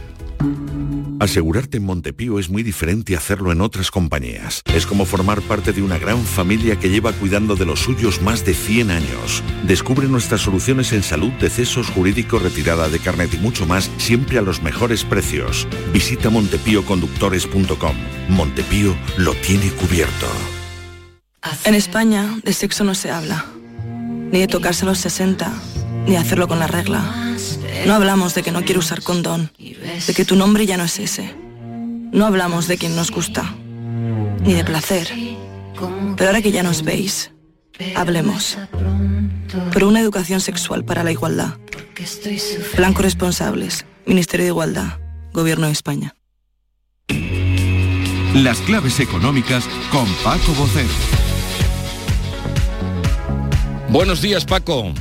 Asegurarte en Montepío es muy diferente a hacerlo en otras compañías. Es como formar parte de una gran familia que lleva cuidando de los suyos más de 100 años. Descubre nuestras soluciones en salud, decesos, jurídico, retirada de carnet y mucho más, siempre a los mejores precios. Visita montepíoconductores.com. Montepío lo tiene cubierto.
En España de sexo no se habla, ni de tocarse a los 60, ni de hacerlo con la regla. No hablamos de que no quiero usar condón, de que tu nombre ya no es ese. No hablamos de quien nos gusta, ni de placer. Pero ahora que ya nos veis, hablemos. Por una educación sexual para la igualdad. Plan Corresponsables, Ministerio de Igualdad, Gobierno de España.
Las claves económicas con Paco Bocero.
Buenos días, Paco.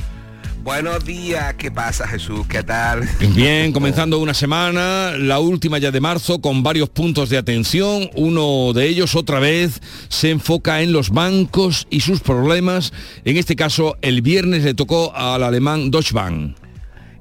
Buenos días, ¿qué pasa Jesús? ¿Qué tal?
Bien, comenzando una semana, la última ya de marzo, con varios puntos de atención. Uno de ellos, otra vez, se enfoca en los bancos y sus problemas. En este caso, el viernes le tocó al alemán Deutsche Bank.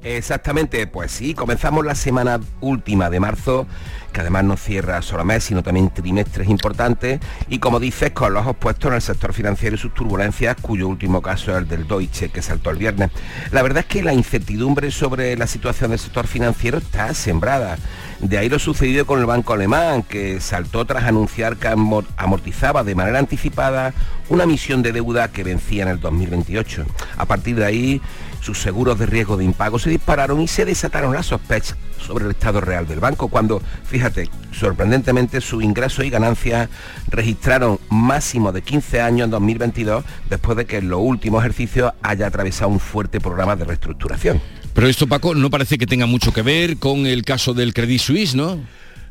Exactamente, pues sí, comenzamos la semana última de marzo, que además no cierra solo mes, sino también trimestres importantes, y como dices, con los ojos puestos en el sector financiero y sus turbulencias, cuyo último caso es el del Deutsche, que saltó el viernes. La verdad es que la incertidumbre sobre la situación del sector financiero está sembrada. De ahí lo sucedido con el banco alemán, que saltó tras anunciar que amortizaba de manera anticipada una misión de deuda que vencía en el 2028. A partir de ahí, sus seguros de riesgo de impago se dispararon y se desataron las sospechas sobre el estado real del banco, cuando, fíjate, sorprendentemente su ingreso y ganancias registraron máximo de 15 años en 2022, después de que en los últimos ejercicios haya atravesado un fuerte programa de reestructuración.
Pero esto, Paco, no parece que tenga mucho que ver con el caso del Credit Suisse, ¿no?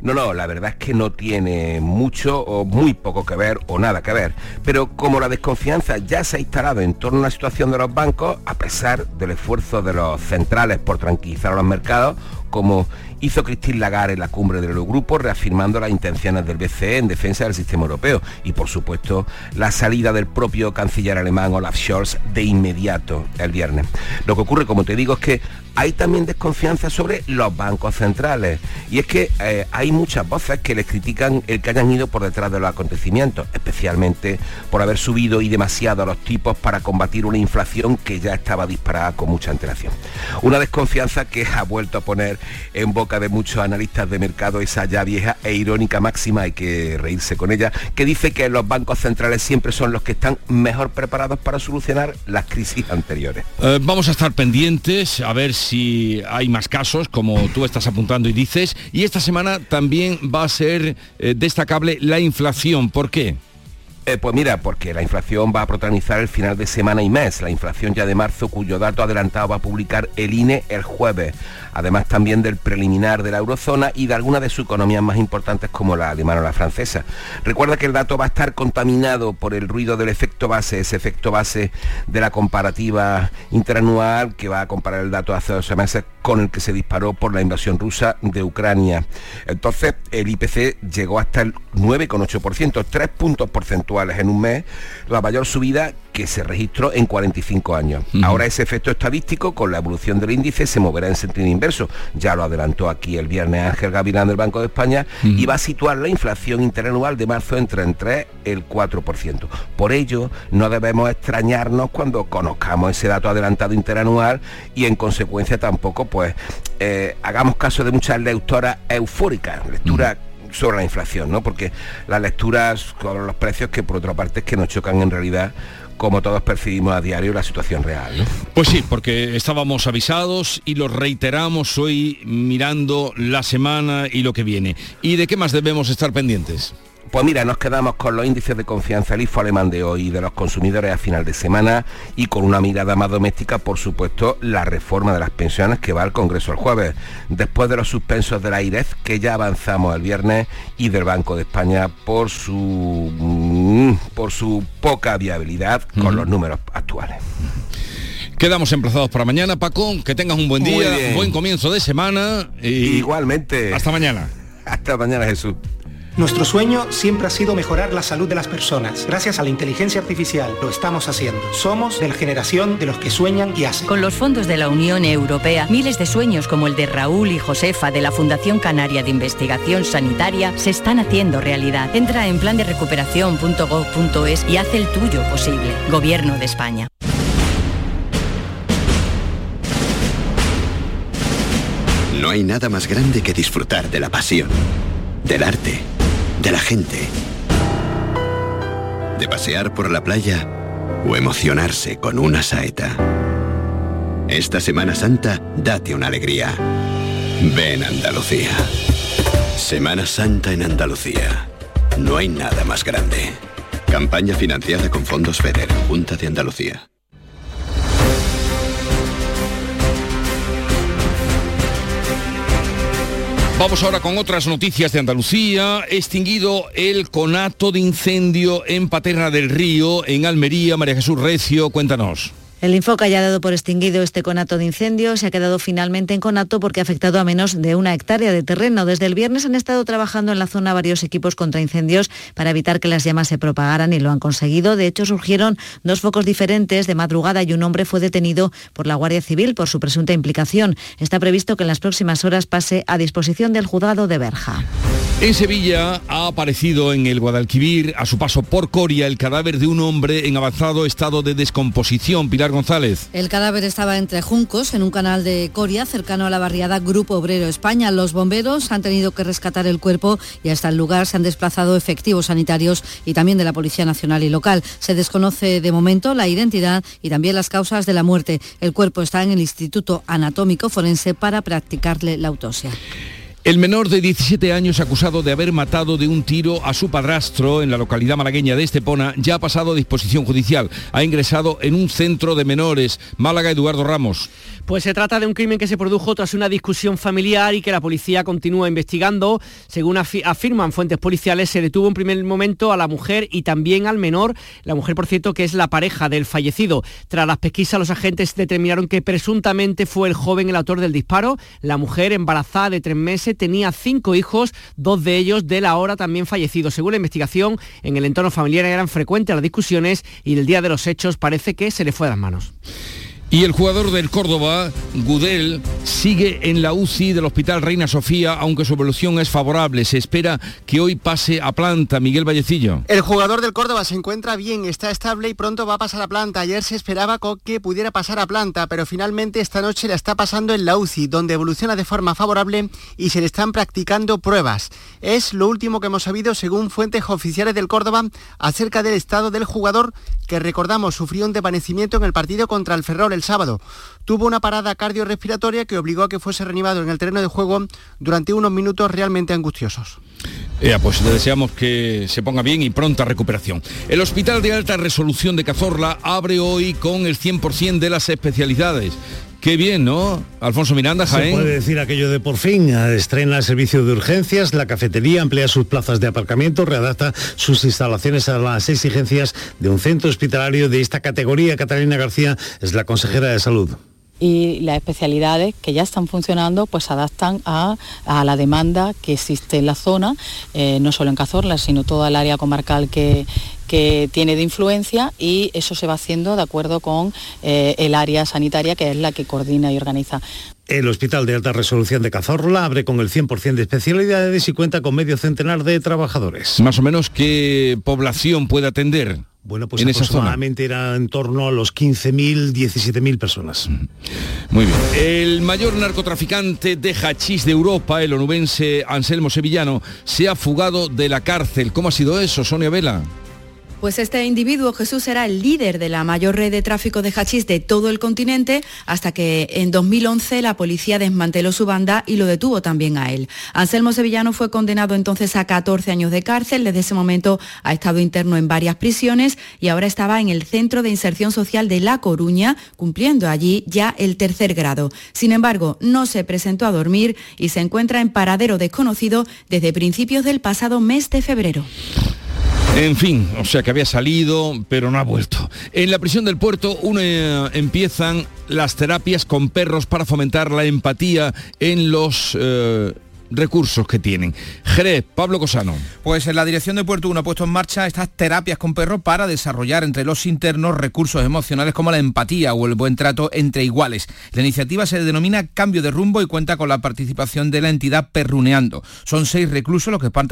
No, no, la verdad es que no tiene mucho o muy poco que ver o nada que ver. Pero como la desconfianza ya se ha instalado en torno a la situación de los bancos, a pesar del esfuerzo de los centrales por tranquilizar a los mercados, como hizo Christine Lagarde en la cumbre del Eurogrupo, reafirmando las intenciones del BCE en defensa del sistema europeo y, por supuesto, la salida del propio canciller alemán Olaf Scholz de inmediato el viernes. Lo que ocurre, como te digo, es que hay también desconfianza sobre los bancos centrales y es que eh, hay muchas voces que les critican el que hayan ido por detrás de los acontecimientos, especialmente por haber subido y demasiado los tipos para combatir una inflación que ya estaba disparada con mucha antelación. Una desconfianza que ha vuelto a poner en boca de muchos analistas de mercado esa ya vieja e irónica máxima, hay que reírse con ella, que dice que los bancos centrales siempre son los que están mejor preparados para solucionar las crisis anteriores.
Eh, vamos a estar pendientes a ver si hay más casos, como tú estás apuntando y dices, y esta semana también va a ser eh, destacable la inflación. ¿Por qué?
Eh, pues mira, porque la inflación va a protagonizar el final de semana y mes, la inflación ya de marzo cuyo dato adelantado va a publicar el INE el jueves, además también del preliminar de la eurozona y de algunas de sus economías más importantes como la alemana o la francesa. Recuerda que el dato va a estar contaminado por el ruido del efecto base, ese efecto base de la comparativa interanual que va a comparar el dato hace 12 meses con el que se disparó por la invasión rusa de Ucrania. Entonces el IPC llegó hasta el 9,8%, tres puntos porcentuales en un mes, la mayor subida que se registró en 45 años. Ahora ese efecto estadístico con la evolución del índice se moverá en sentido inverso. Ya lo adelantó aquí el viernes Ángel Gavilán del Banco de España y va a situar la inflación interanual de marzo entre el 3 y el 4%. Por ello, no debemos extrañarnos cuando conozcamos ese dato adelantado interanual y en consecuencia tampoco pues eh, hagamos caso de muchas lectoras eufóricas, lecturas sobre la inflación, ¿no? Porque las lecturas con los precios que por otra parte es que nos chocan en realidad como todos percibimos a diario la situación real.
Pues sí, porque estábamos avisados y lo reiteramos hoy mirando la semana y lo que viene. ¿Y de qué más debemos estar pendientes?
Pues mira, nos quedamos con los índices de confianza del IFO alemán de hoy de los consumidores a final de semana y con una mirada más doméstica, por supuesto, la reforma de las pensiones que va al Congreso el jueves, después de los suspensos de la IREF que ya avanzamos el viernes y del Banco de España por su, mm, por su poca viabilidad con los números actuales.
Quedamos emplazados para mañana, Paco. Que tengas un buen día, buen comienzo de semana. Y
Igualmente.
Hasta mañana.
Hasta mañana, Jesús.
Nuestro sueño siempre ha sido mejorar la salud de las personas. Gracias a la inteligencia artificial lo estamos haciendo. Somos de la generación de los que sueñan y hacen.
Con los fondos de la Unión Europea, miles de sueños como el de Raúl y Josefa de la Fundación Canaria de Investigación Sanitaria se están haciendo realidad. Entra en plan de recuperación.gov.es y haz el tuyo posible. Gobierno de España.
No hay nada más grande que disfrutar de la pasión, del arte de la gente, de pasear por la playa o emocionarse con una saeta. Esta Semana Santa, date una alegría. Ven Andalucía. Semana Santa en Andalucía. No hay nada más grande. Campaña financiada con fondos FEDER, Junta de Andalucía.
Vamos ahora con otras noticias de Andalucía. Extinguido el conato de incendio en Paterna del Río, en Almería. María Jesús Recio, cuéntanos.
El Infoca ya ha dado por extinguido este conato de incendios. Se ha quedado finalmente en conato porque ha afectado a menos de una hectárea de terreno. Desde el viernes han estado trabajando en la zona varios equipos contra incendios para evitar que las llamas se propagaran y lo han conseguido. De hecho, surgieron dos focos diferentes de madrugada y un hombre fue detenido por la Guardia Civil por su presunta implicación. Está previsto que en las próximas horas pase a disposición del juzgado de Berja.
En Sevilla ha aparecido en el Guadalquivir, a su paso por Coria, el cadáver de un hombre en avanzado estado de descomposición. González.
El cadáver estaba entre juncos en un canal de Coria, cercano a la barriada Grupo Obrero España. Los bomberos han tenido que rescatar el cuerpo y hasta el lugar se han desplazado efectivos sanitarios y también de la Policía Nacional y local. Se desconoce de momento la identidad y también las causas de la muerte. El cuerpo está en el Instituto Anatómico Forense para practicarle la autopsia.
El menor de 17 años acusado de haber matado de un tiro a su padrastro en la localidad malagueña de Estepona ya ha pasado a disposición judicial. Ha ingresado en un centro de menores. Málaga Eduardo Ramos.
Pues se trata de un crimen que se produjo tras una discusión familiar y que la policía continúa investigando. Según afirman fuentes policiales, se detuvo en primer momento a la mujer y también al menor. La mujer, por cierto, que es la pareja del fallecido. Tras las pesquisas, los agentes determinaron que presuntamente fue el joven el autor del disparo. La mujer, embarazada de tres meses, tenía cinco hijos, dos de ellos de la hora también fallecidos. Según la investigación, en el entorno familiar eran frecuentes las discusiones y el día de los hechos parece que se le fue a las manos.
Y el jugador del Córdoba, Gudel, sigue en la UCI del Hospital Reina Sofía, aunque su evolución es favorable. Se espera que hoy pase a planta. Miguel Vallecillo.
El jugador del Córdoba se encuentra bien, está estable y pronto va a pasar a planta. Ayer se esperaba que pudiera pasar a planta, pero finalmente esta noche la está pasando en la UCI, donde evoluciona de forma favorable y se le están practicando pruebas. Es lo último que hemos sabido según fuentes oficiales del Córdoba acerca del estado del jugador que recordamos sufrió un desvanecimiento en el partido contra el Ferrol el sábado. Tuvo una parada cardiorrespiratoria que obligó a que fuese reanimado en el terreno de juego durante unos minutos realmente angustiosos.
pues le deseamos que se ponga bien y pronta recuperación. El Hospital de Alta Resolución de Cazorla abre hoy con el 100% de las especialidades. Qué bien, ¿no? Alfonso Miranda, Jaén.
Se puede decir aquello de por fin. Estrena el servicio de urgencias, la cafetería amplía sus plazas de aparcamiento, readapta sus instalaciones a las exigencias de un centro hospitalario de esta categoría. Catalina García es la consejera de salud
y las especialidades que ya están funcionando pues se adaptan a, la demanda que existe en la zona, eh, no solo en Cazorla, sino toda el área comarcal que, que tiene de influencia y eso se va haciendo de acuerdo con eh, el área sanitaria que es la que coordina y organiza.
El Hospital de Alta Resolución de Cazorla abre con el 100% de especialidades y cuenta con medio centenar de trabajadores.
Más o menos, ¿qué población puede atender?
Bueno, pues en aproximadamente era en torno a los 15.000, 17.000 personas.
Muy bien. El mayor narcotraficante de hachís de Europa, el onubense Anselmo Sevillano, se ha fugado de la cárcel. ¿Cómo ha sido eso, Sonia Vela?
Pues este individuo, Jesús, era el líder de la mayor red de tráfico de hachís de todo el continente hasta que en 2011 la policía desmanteló su banda y lo detuvo también a él. Anselmo Sevillano fue condenado entonces a 14 años de cárcel. Desde ese momento ha estado interno en varias prisiones y ahora estaba en el Centro de Inserción Social de La Coruña, cumpliendo allí ya el tercer grado. Sin embargo, no se presentó a dormir y se encuentra en paradero desconocido desde principios del pasado mes de febrero.
En fin, o sea que había salido, pero no ha vuelto. En la prisión del puerto eh, empiezan las terapias con perros para fomentar la empatía en los... Eh, recursos que tienen. Jerez, Pablo Cosano.
Pues en la dirección de Puerto 1 ha puesto en marcha estas terapias con perros para desarrollar entre los internos recursos emocionales como la empatía o el buen trato entre iguales. La iniciativa se denomina Cambio de Rumbo y cuenta con la participación de la entidad Perruneando. Son seis reclusos los que están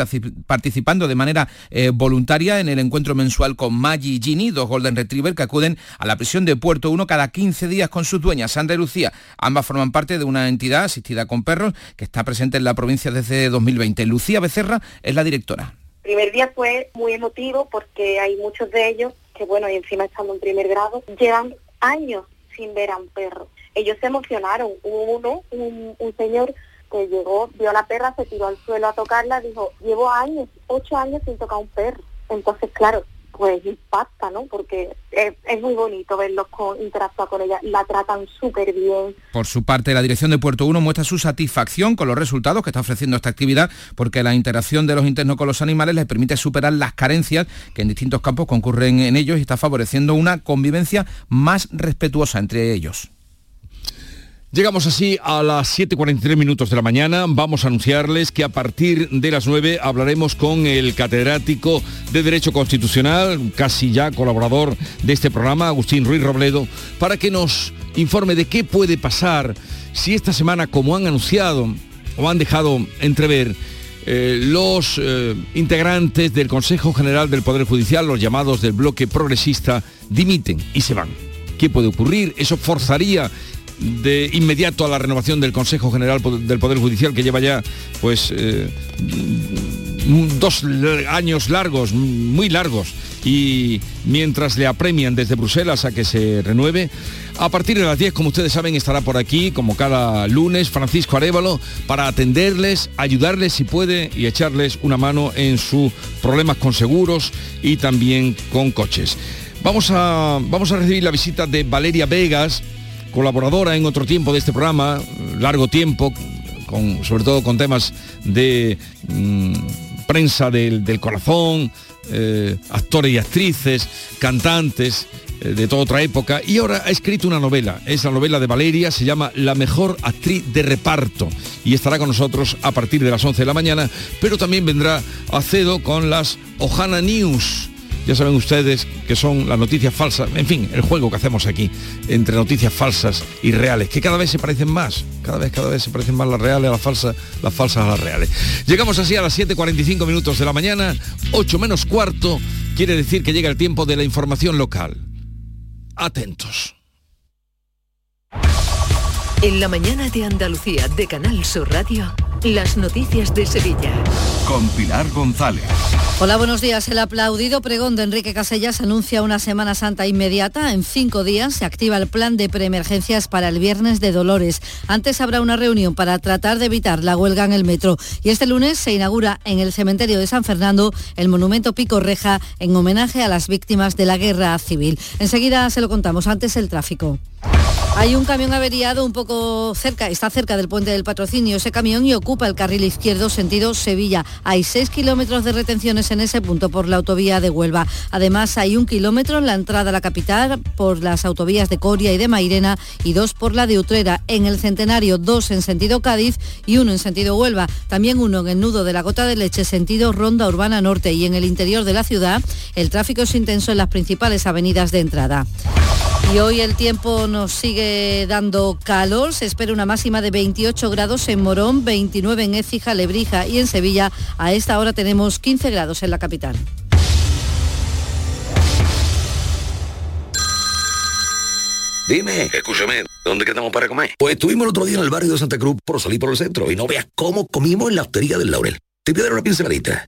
participando de manera eh, voluntaria en el encuentro mensual con Maggie y Ginny, dos Golden Retriever que acuden a la prisión de Puerto 1 cada 15 días con sus dueñas, Sandra y Lucía. Ambas forman parte de una entidad asistida con perros que está presente en la provincia desde 2020. Lucía Becerra es la directora.
El primer día fue muy emotivo porque hay muchos de ellos que, bueno, y encima estando en primer grado, llevan años sin ver a un perro. Ellos se emocionaron. Uno, un, un señor que llegó, vio a la perra, se tiró al suelo a tocarla, dijo, llevo años, ocho años sin tocar un perro. Entonces, claro, pues impacta, ¿no? Porque es, muy bonito verlos con, interactuar con ella, la tratan súper bien.
Por su parte, la dirección de Puerto 1 muestra su satisfacción con los resultados que está ofreciendo esta actividad, porque la interacción de los internos con los animales les permite superar las carencias que en distintos campos concurren en ellos y está favoreciendo una convivencia más respetuosa entre ellos.
Llegamos así a las 7.43 minutos de la mañana. Vamos a anunciarles que a partir de las 9 hablaremos con el catedrático de Derecho Constitucional, casi ya colaborador de este programa, Agustín Ruiz Robledo, para que nos informe de qué puede pasar si esta semana, como han anunciado o han dejado entrever, eh, los eh, integrantes del Consejo General del Poder Judicial, los llamados del bloque progresista, dimiten y se van. ¿Qué puede ocurrir? Eso forzaría de inmediato a la renovación del Consejo General del Poder Judicial que lleva ya pues eh, dos años largos, muy largos, y mientras le apremian desde Bruselas a que se renueve, a partir de las 10, como ustedes saben, estará por aquí, como cada lunes, Francisco Arevalo, para atenderles, ayudarles si puede y echarles una mano en sus problemas con seguros y también con coches. Vamos a, vamos a recibir la visita de Valeria Vegas, colaboradora en otro tiempo de este programa, largo tiempo, con, sobre todo con temas de mm, prensa del, corazón, eh, actores y actrices, cantantes eh, de toda otra época, y ahora ha escrito una novela, es la novela de Valeria, se llama La mejor actriz de reparto, y estará con nosotros a partir de las 11 de la mañana, pero también vendrá a Cedo con las Ohana News ya saben ustedes que son las noticias falsas, en fin, el juego que hacemos aquí entre noticias falsas y reales, que cada vez se parecen más, cada vez, cada vez se parecen más las reales a las falsas, las falsas a las reales. Llegamos así a las 7.45 minutos de la mañana, 8 menos cuarto, quiere decir que llega el tiempo de la información local. Atentos.
En la mañana de Andalucía de Canal Sur Radio. Las noticias de Sevilla.
Con Pilar González.
Hola, buenos días. El aplaudido pregón de Enrique Casellas anuncia una Semana Santa inmediata. En cinco días se activa el plan de preemergencias para el viernes de Dolores. Antes habrá una reunión para tratar de evitar la huelga en el metro. Y este lunes se inaugura en el cementerio de San Fernando el monumento Pico Reja en homenaje a las víctimas de la guerra civil. Enseguida se lo contamos. Antes el tráfico. Hay un camión averiado un poco cerca, está cerca del puente del patrocinio ese camión y ocupa el carril izquierdo sentido Sevilla. Hay 6 kilómetros de retenciones en ese punto por la autovía de Huelva. Además hay un kilómetro en la entrada a la capital por las autovías de Coria y de Mairena y dos por la de Utrera. En el Centenario dos en sentido Cádiz y uno en sentido Huelva. También uno en el nudo de la Gota de Leche sentido Ronda Urbana Norte y en el interior de la ciudad el tráfico es intenso en las principales avenidas de entrada. Y hoy el tiempo nos sigue dando calor. Se espera una máxima de 28 grados en Morón, 29 en Écija, Lebrija y en Sevilla. A esta hora tenemos 15 grados en la capital.
Dime, escúchame, ¿dónde quedamos para comer? Pues estuvimos el otro día en el barrio de Santa Cruz por salir por el centro y no veas cómo comimos en la hostería del Laurel. Te voy a dar una pinceladita.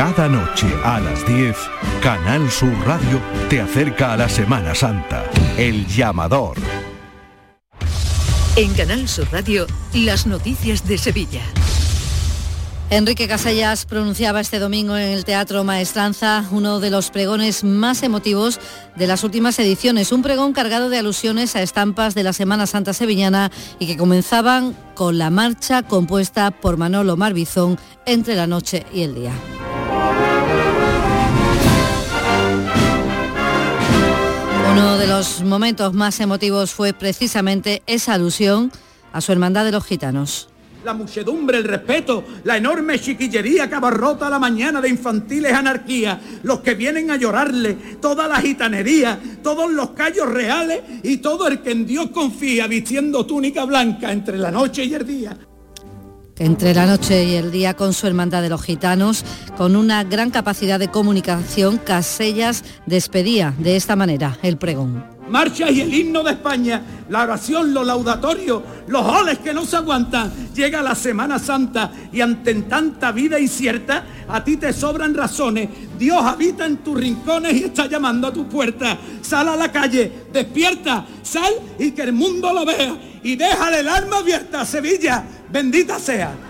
Cada noche a las 10, Canal Sur Radio te acerca a la Semana Santa. El llamador.
En Canal Sur Radio, las noticias de Sevilla.
Enrique Casellas pronunciaba este domingo en el Teatro Maestranza uno de los pregones más emotivos de las últimas ediciones, un pregón cargado de alusiones a estampas de la Semana Santa Sevillana y que comenzaban con la marcha compuesta por Manolo Marbizón entre la noche y el día. Uno de los momentos más emotivos fue precisamente esa alusión a su hermandad de los gitanos.
la muchedumbre, el respeto, la enorme chiquillería que abarrota la mañana de infantiles anarquía, los que vienen a llorarle, toda la gitanería, todos los callos reales y todo el que en Dios confía vistiendo túnica blanca entre la noche y el día.
Entre la noche y el día con su hermandad de los gitanos, con una gran capacidad de comunicación, Casellas despedía de esta manera el pregón
marcha y el himno de España, la oración, los laudatorios, los oles que no se aguantan. Llega la Semana Santa y ante tanta vida incierta, a ti te sobran razones. Dios habita en tus rincones y está llamando a tu puerta. Sal a la calle, despierta, sal y que el mundo lo vea. Y déjale el alma abierta, Sevilla, bendita sea.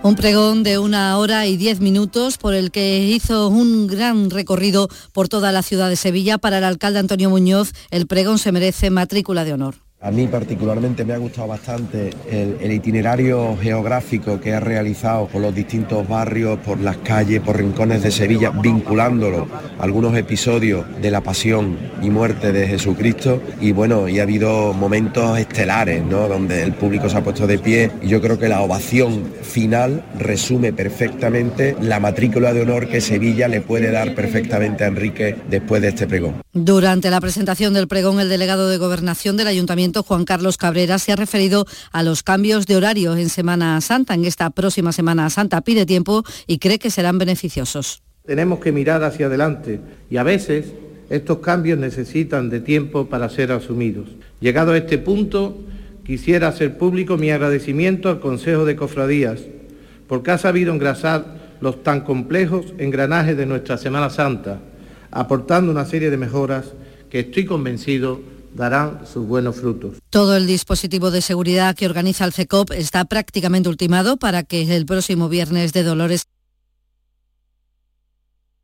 Un pregón de una hora y diez minutos por el que hizo un gran recorrido por toda la ciudad de Sevilla. Para el alcalde Antonio Muñoz, el pregón se merece matrícula de honor.
A mí particularmente me ha gustado bastante el, itinerario geográfico que ha realizado por los distintos barrios, por las calles, por rincones de Sevilla, vinculándolo a algunos episodios de la pasión y muerte de Jesucristo. Y bueno, y ha habido momentos estelares, ¿no? Donde el público se ha puesto de pie y yo creo que la ovación final resume perfectamente la matrícula de honor que Sevilla le puede dar perfectamente a Enrique después de este pregón.
Durante la presentación del pregón, el delegado de Gobernación del Ayuntamiento Juan Carlos Cabrera, se ha referido a los cambios de horario en Semana Santa. En esta próxima Semana Santa pide tiempo y cree que serán beneficiosos.
Tenemos que mirar hacia adelante y a veces estos cambios necesitan de tiempo para ser asumidos. Llegado a este punto, quisiera hacer público mi agradecimiento al Consejo de Cofradías, porque ha sabido engrasar los tan complejos engranajes de nuestra Semana Santa, aportando una serie de mejoras que estoy convencido darán sus buenos frutos.
Todo el dispositivo de seguridad que organiza el CECOP está prácticamente ultimado para que el próximo viernes de Dolores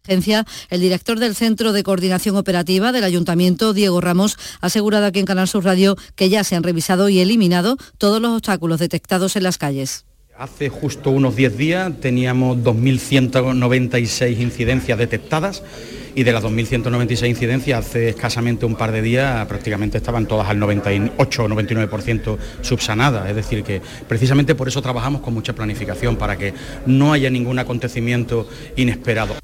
el director del Centro de Coordinación Operativa del Ayuntamiento, Diego Ramos, ha asegurado aquí en Canal Sur Radio que ya se han revisado y eliminado todos los obstáculos detectados en las calles.
Hace justo unos 10 días teníamos 2.196 incidencias detectadas y de las 2.196 incidencias hace escasamente un par de días prácticamente estaban todas al 98 o 99% subsanadas. Es decir, que precisamente por eso trabajamos con mucha planificación, para que no haya ningún acontecimiento inesperado.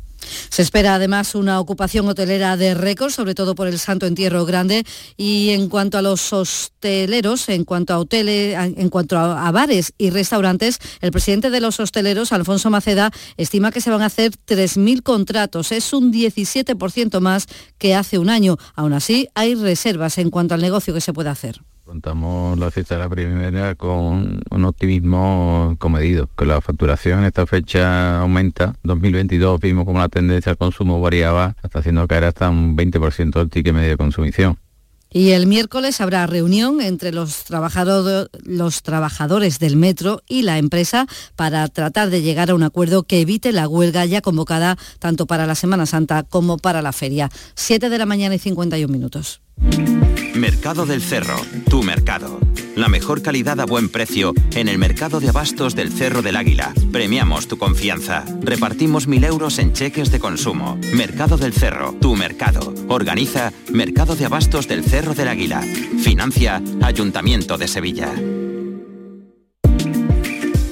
Se espera además una ocupación hotelera de récord, sobre todo por el Santo Entierro Grande. Y en cuanto a los hosteleros, en cuanto a hoteles, en cuanto a bares y restaurantes, el presidente de los hosteleros, Alfonso Maceda, estima que se van a hacer 3.000 contratos. Es un 17% más que hace un año. Aún así, hay reservas en cuanto al negocio que se puede hacer.
Contamos la fiesta de la primavera con un optimismo comedido, que la facturación en esta fecha aumenta. 2022 vimos como la tendencia al consumo variaba, hasta haciendo caer hasta un 20% el ticket medio de consumición.
Y el miércoles habrá reunión entre los, trabajadores del metro y la empresa para tratar de llegar a un acuerdo que evite la huelga ya convocada tanto para la Semana Santa como para la feria. 7 de la mañana y 51 minutos.
Mercado del Cerro, tu mercado. La mejor calidad a buen precio en el mercado de abastos del Cerro del Águila. Premiamos tu confianza. Repartimos mil euros en cheques de consumo. Mercado del Cerro, tu mercado. Organiza Mercado de Abastos del Cerro del Águila. Financia Ayuntamiento de Sevilla.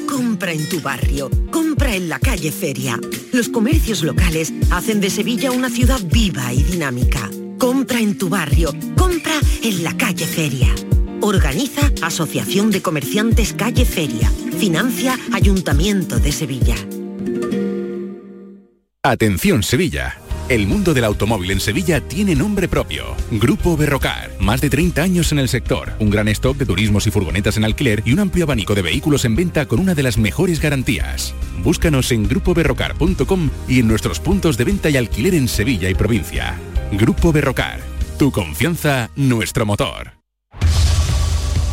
Compra en tu barrio, compra en la calle Feria. Los comercios locales hacen de Sevilla una ciudad viva y dinámica. Compra en tu barrio, compra en la calle Feria. Organiza Asociación de Comerciantes Calle Feria. Financia Ayuntamiento de Sevilla.
Atención Sevilla. El mundo del automóvil en Sevilla tiene nombre propio. Grupo Berrocar. Más de 30 años en el sector. Un gran stock de turismos y furgonetas en alquiler y un amplio abanico de vehículos en venta con una de las mejores garantías. Búscanos en grupoberrocar.com y en nuestros puntos de venta y alquiler en Sevilla y provincia. Grupo Berrocar. Tu confianza, nuestro motor.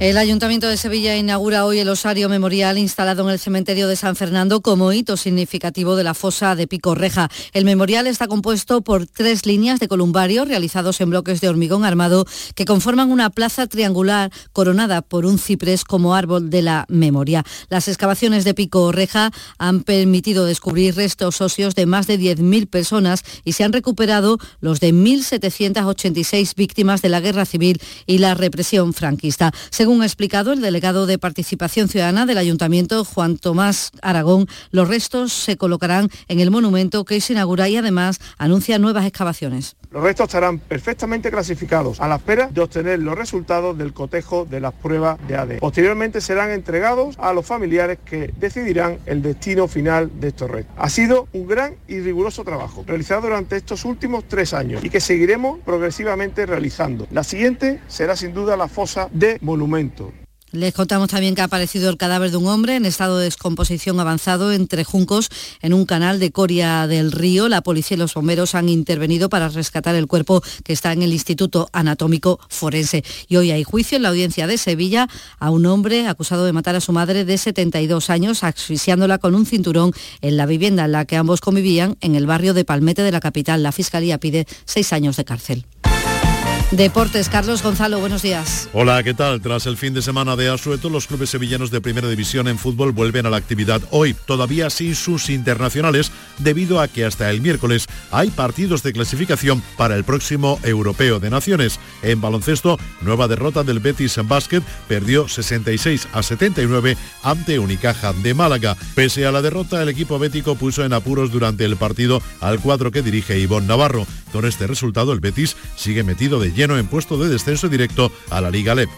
El Ayuntamiento de Sevilla inaugura hoy el osario memorial instalado en el cementerio de San Fernando como hito significativo de la fosa de Pico Reja. El memorial está compuesto por tres líneas de columbario realizados en bloques de hormigón armado que conforman una plaza triangular coronada por un ciprés como árbol de la memoria. Las excavaciones de Pico Reja han permitido descubrir restos óseos de más de 10.000 personas y se han recuperado los de 1.786 víctimas de la guerra civil y la represión franquista. Ha explicado el delegado de Participación Ciudadana del Ayuntamiento, Juan Tomás Aragón, los restos se colocarán en el monumento que se inaugura y además anuncia nuevas excavaciones.
Los restos estarán perfectamente clasificados a la espera de obtener los resultados del cotejo de las pruebas de ADN. Posteriormente serán entregados a los familiares que decidirán el destino final de estos restos. Ha sido un gran y riguroso trabajo realizado durante estos últimos tres años y que seguiremos progresivamente realizando. La siguiente será sin duda la fosa de
les contamos también que ha aparecido el cadáver de un hombre en estado de descomposición avanzado entre juncos en un canal de Coria del Río. La policía y los bomberos han intervenido para rescatar el cuerpo que está en el Instituto Anatómico Forense. Y hoy hay juicio en la audiencia de Sevilla a un hombre acusado de matar a su madre de 72 años asfixiándola con un cinturón en la vivienda en la que ambos convivían en el barrio de Palmete de la capital. La Fiscalía pide seis años de cárcel. Deportes, Carlos Gonzalo, buenos días.
Hola, ¿qué tal? Tras el fin de semana de asueto, los clubes sevillanos de primera división en fútbol vuelven a la actividad hoy, todavía sin sus internacionales, debido a que hasta el miércoles hay partidos de clasificación para el próximo Europeo de Naciones. En baloncesto, nueva derrota del Betis en básquet, perdió 66 a 79 ante Unicaja de Málaga. Pese a la derrota, el equipo bético puso en apuros durante el partido al cuadro que dirige Ivonne Navarro. Con este resultado, el Betis sigue metido de lleno en puesto de descenso directo a la Liga LEP.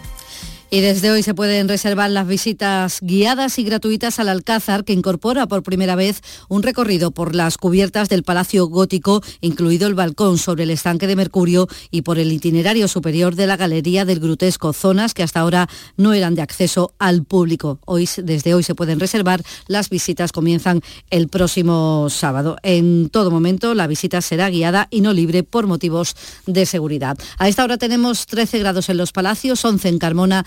Y desde hoy se pueden reservar las visitas guiadas y gratuitas al Alcázar, que incorpora por primera vez un recorrido por las cubiertas del Palacio Gótico, incluido el balcón sobre el estanque de Mercurio y por el itinerario superior de la Galería del Grutesco, zonas que hasta ahora no eran de acceso al público. Hoy, desde hoy se pueden reservar, las visitas comienzan el próximo sábado. En todo momento la visita será guiada y no libre por motivos de seguridad. A esta hora tenemos 13 grados en los Palacios, 11 en Carmona,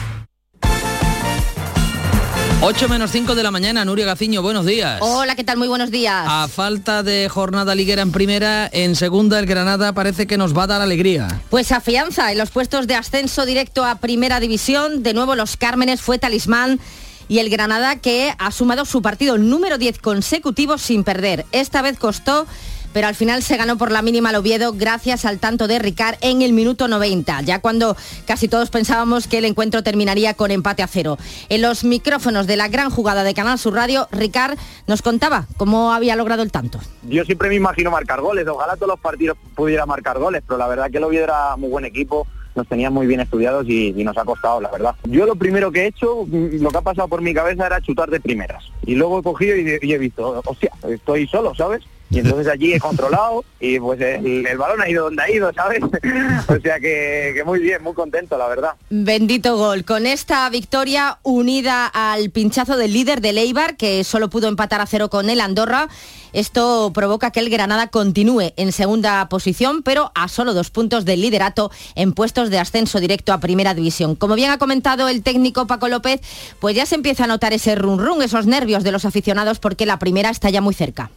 8 menos 5 de la mañana, Nuria Gaciño, buenos días.
Hola, ¿qué tal? Muy buenos días.
A falta de jornada liguera en primera, en segunda el Granada parece que nos va a dar alegría.
Pues afianza en los puestos de ascenso directo a primera división. De nuevo los Cármenes fue talismán y el Granada que ha sumado su partido número 10 consecutivo sin perder. Esta vez costó pero al final se ganó por la mínima al Oviedo gracias al tanto de Ricard en el minuto 90, ya cuando casi todos pensábamos que el encuentro terminaría con empate a cero. En los micrófonos de la gran jugada de Canal Sur Radio, Ricard nos contaba cómo había logrado el tanto.
Yo siempre me imagino marcar goles, ojalá todos los partidos pudiera marcar goles, pero la verdad que el Oviedo era muy buen equipo, nos tenía muy bien estudiados y, nos ha costado, la verdad. Yo lo primero que he hecho, lo que ha pasado por mi cabeza era chutar de primeras. Y luego he cogido y, y he visto, hostia, estoy solo, ¿sabes? Y entonces allí he controlado y pues el, balón ha ido donde ha ido, ¿sabes? o sea que, muy bien, muy contento, la verdad.
Bendito gol. Con esta victoria unida al pinchazo del líder de Eibar, que solo pudo empatar a cero con el Andorra, esto provoca que el Granada continúe en segunda posición, pero a solo dos puntos del liderato en puestos de ascenso directo a Primera División. Como bien ha comentado el técnico Paco López, pues ya se empieza a notar ese run run, esos nervios de los aficionados porque la primera está ya muy cerca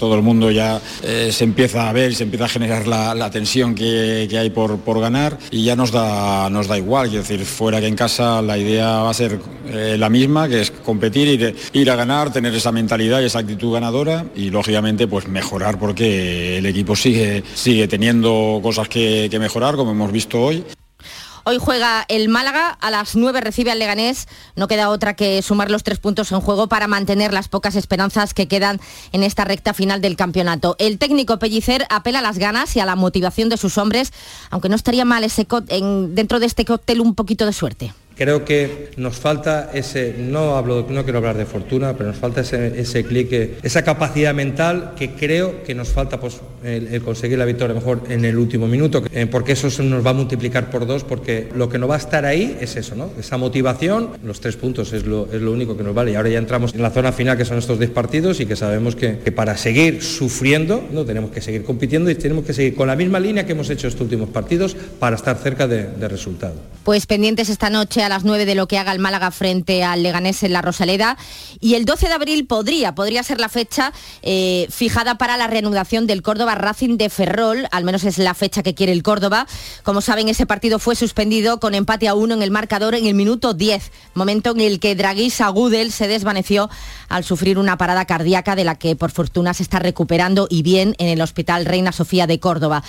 todo el mundo ya eh, se empieza a ver, se empieza a generar la, tensión que, hay por, por, ganar y ya nos da, nos da igual, es decir, fuera que en casa la idea va a ser eh, la misma, que es competir, ir, ir a ganar, tener esa mentalidad y esa actitud ganadora y lógicamente pues mejorar porque el equipo sigue, sigue teniendo cosas que mejorar, como hemos visto hoy.
Hoy juega el Málaga, a las 9 recibe al Leganés. No queda otra que sumar los tres puntos en juego para mantener las pocas esperanzas que quedan en esta recta final del campeonato. El técnico Pellicer apela a las ganas y a la motivación de sus hombres, aunque no estaría mal ese en, dentro de este cóctel un poquito de suerte
Creo que nos falta ese, no, hablo, no quiero hablar de fortuna, pero nos falta ese, ese clic, esa capacidad mental que creo que nos falta pues, el, conseguir la victoria mejor en el último minuto, eh, porque eso nos va a multiplicar por dos, porque lo que no va a estar ahí es eso, ¿no? esa motivación, los tres puntos es lo, es lo único que nos vale. Y ahora ya entramos en la zona final, que son estos 10 partidos, y que sabemos que, que para seguir sufriendo, ¿no? tenemos que seguir compitiendo y tenemos que seguir con la misma línea que hemos hecho estos últimos partidos para estar cerca de, de resultado.
Pues pendientes esta noche a las 9 de lo que haga el Málaga frente al Leganés en la Rosaleda. Y el 12 de abril podría, podría ser la fecha eh, fijada para la reanudación del Córdoba Racing de Ferrol, al menos es la fecha que quiere el Córdoba. Como saben, ese partido fue suspendido con empate a uno en el marcador en el minuto 10, momento en el que Draguis Agudel se desvaneció al sufrir una parada cardíaca de la que por fortuna se está recuperando y bien en el Hospital Reina Sofía de Córdoba.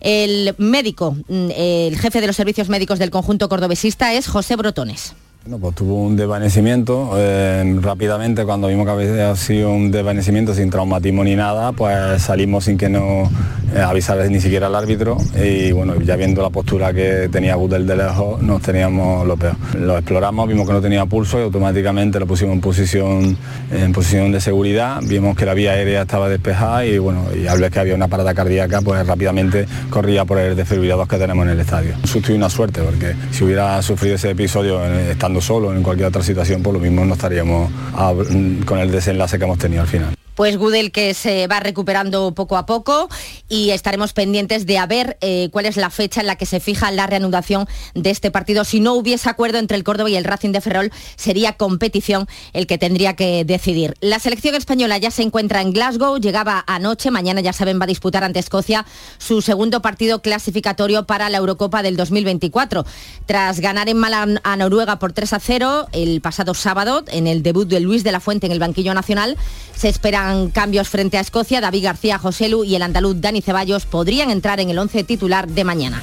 El médico, mm, el jefe de los servicios médicos del conjunto cordobesista es José Brotones.
No, pues tuvo un desvanecimiento, eh, rápidamente cuando vimos que había sido un desvanecimiento sin traumatismo ni nada, pues salimos sin que nos eh, avisara ni siquiera al árbitro y bueno, ya viendo la postura que tenía Budel de lejos, nos teníamos lo peor. Lo exploramos, vimos que no tenía pulso y automáticamente lo pusimos en posición, en posición de seguridad, vimos que la vía aérea estaba despejada y bueno, y al ver que había una parada cardíaca, pues rápidamente corría por el desfibrilador que tenemos en el estadio. Un una suerte, porque si hubiera sufrido ese episodio eh, solo, en cualquier otra situación, por lo mismo no estaríamos con el desenlace que hemos tenido al final
pues Gudel que se va recuperando poco a poco y estaremos pendientes de a ver eh, cuál es la fecha en la que se fija la reanudación de este partido. Si no hubiese acuerdo entre el Córdoba y el Racing de Ferrol, sería competición el que tendría que decidir. La selección española ya se encuentra en Glasgow, llegaba anoche, mañana ya saben va a disputar ante Escocia su segundo partido clasificatorio para la Eurocopa del 2024. Tras ganar en Mala a Noruega por 3 a 0 el pasado sábado en el debut de Luis de la Fuente en el banquillo nacional, se cambios frente a Escocia. David García, Joselu y el andaluz Dani Ceballos podrían entrar en el 11 titular de mañana.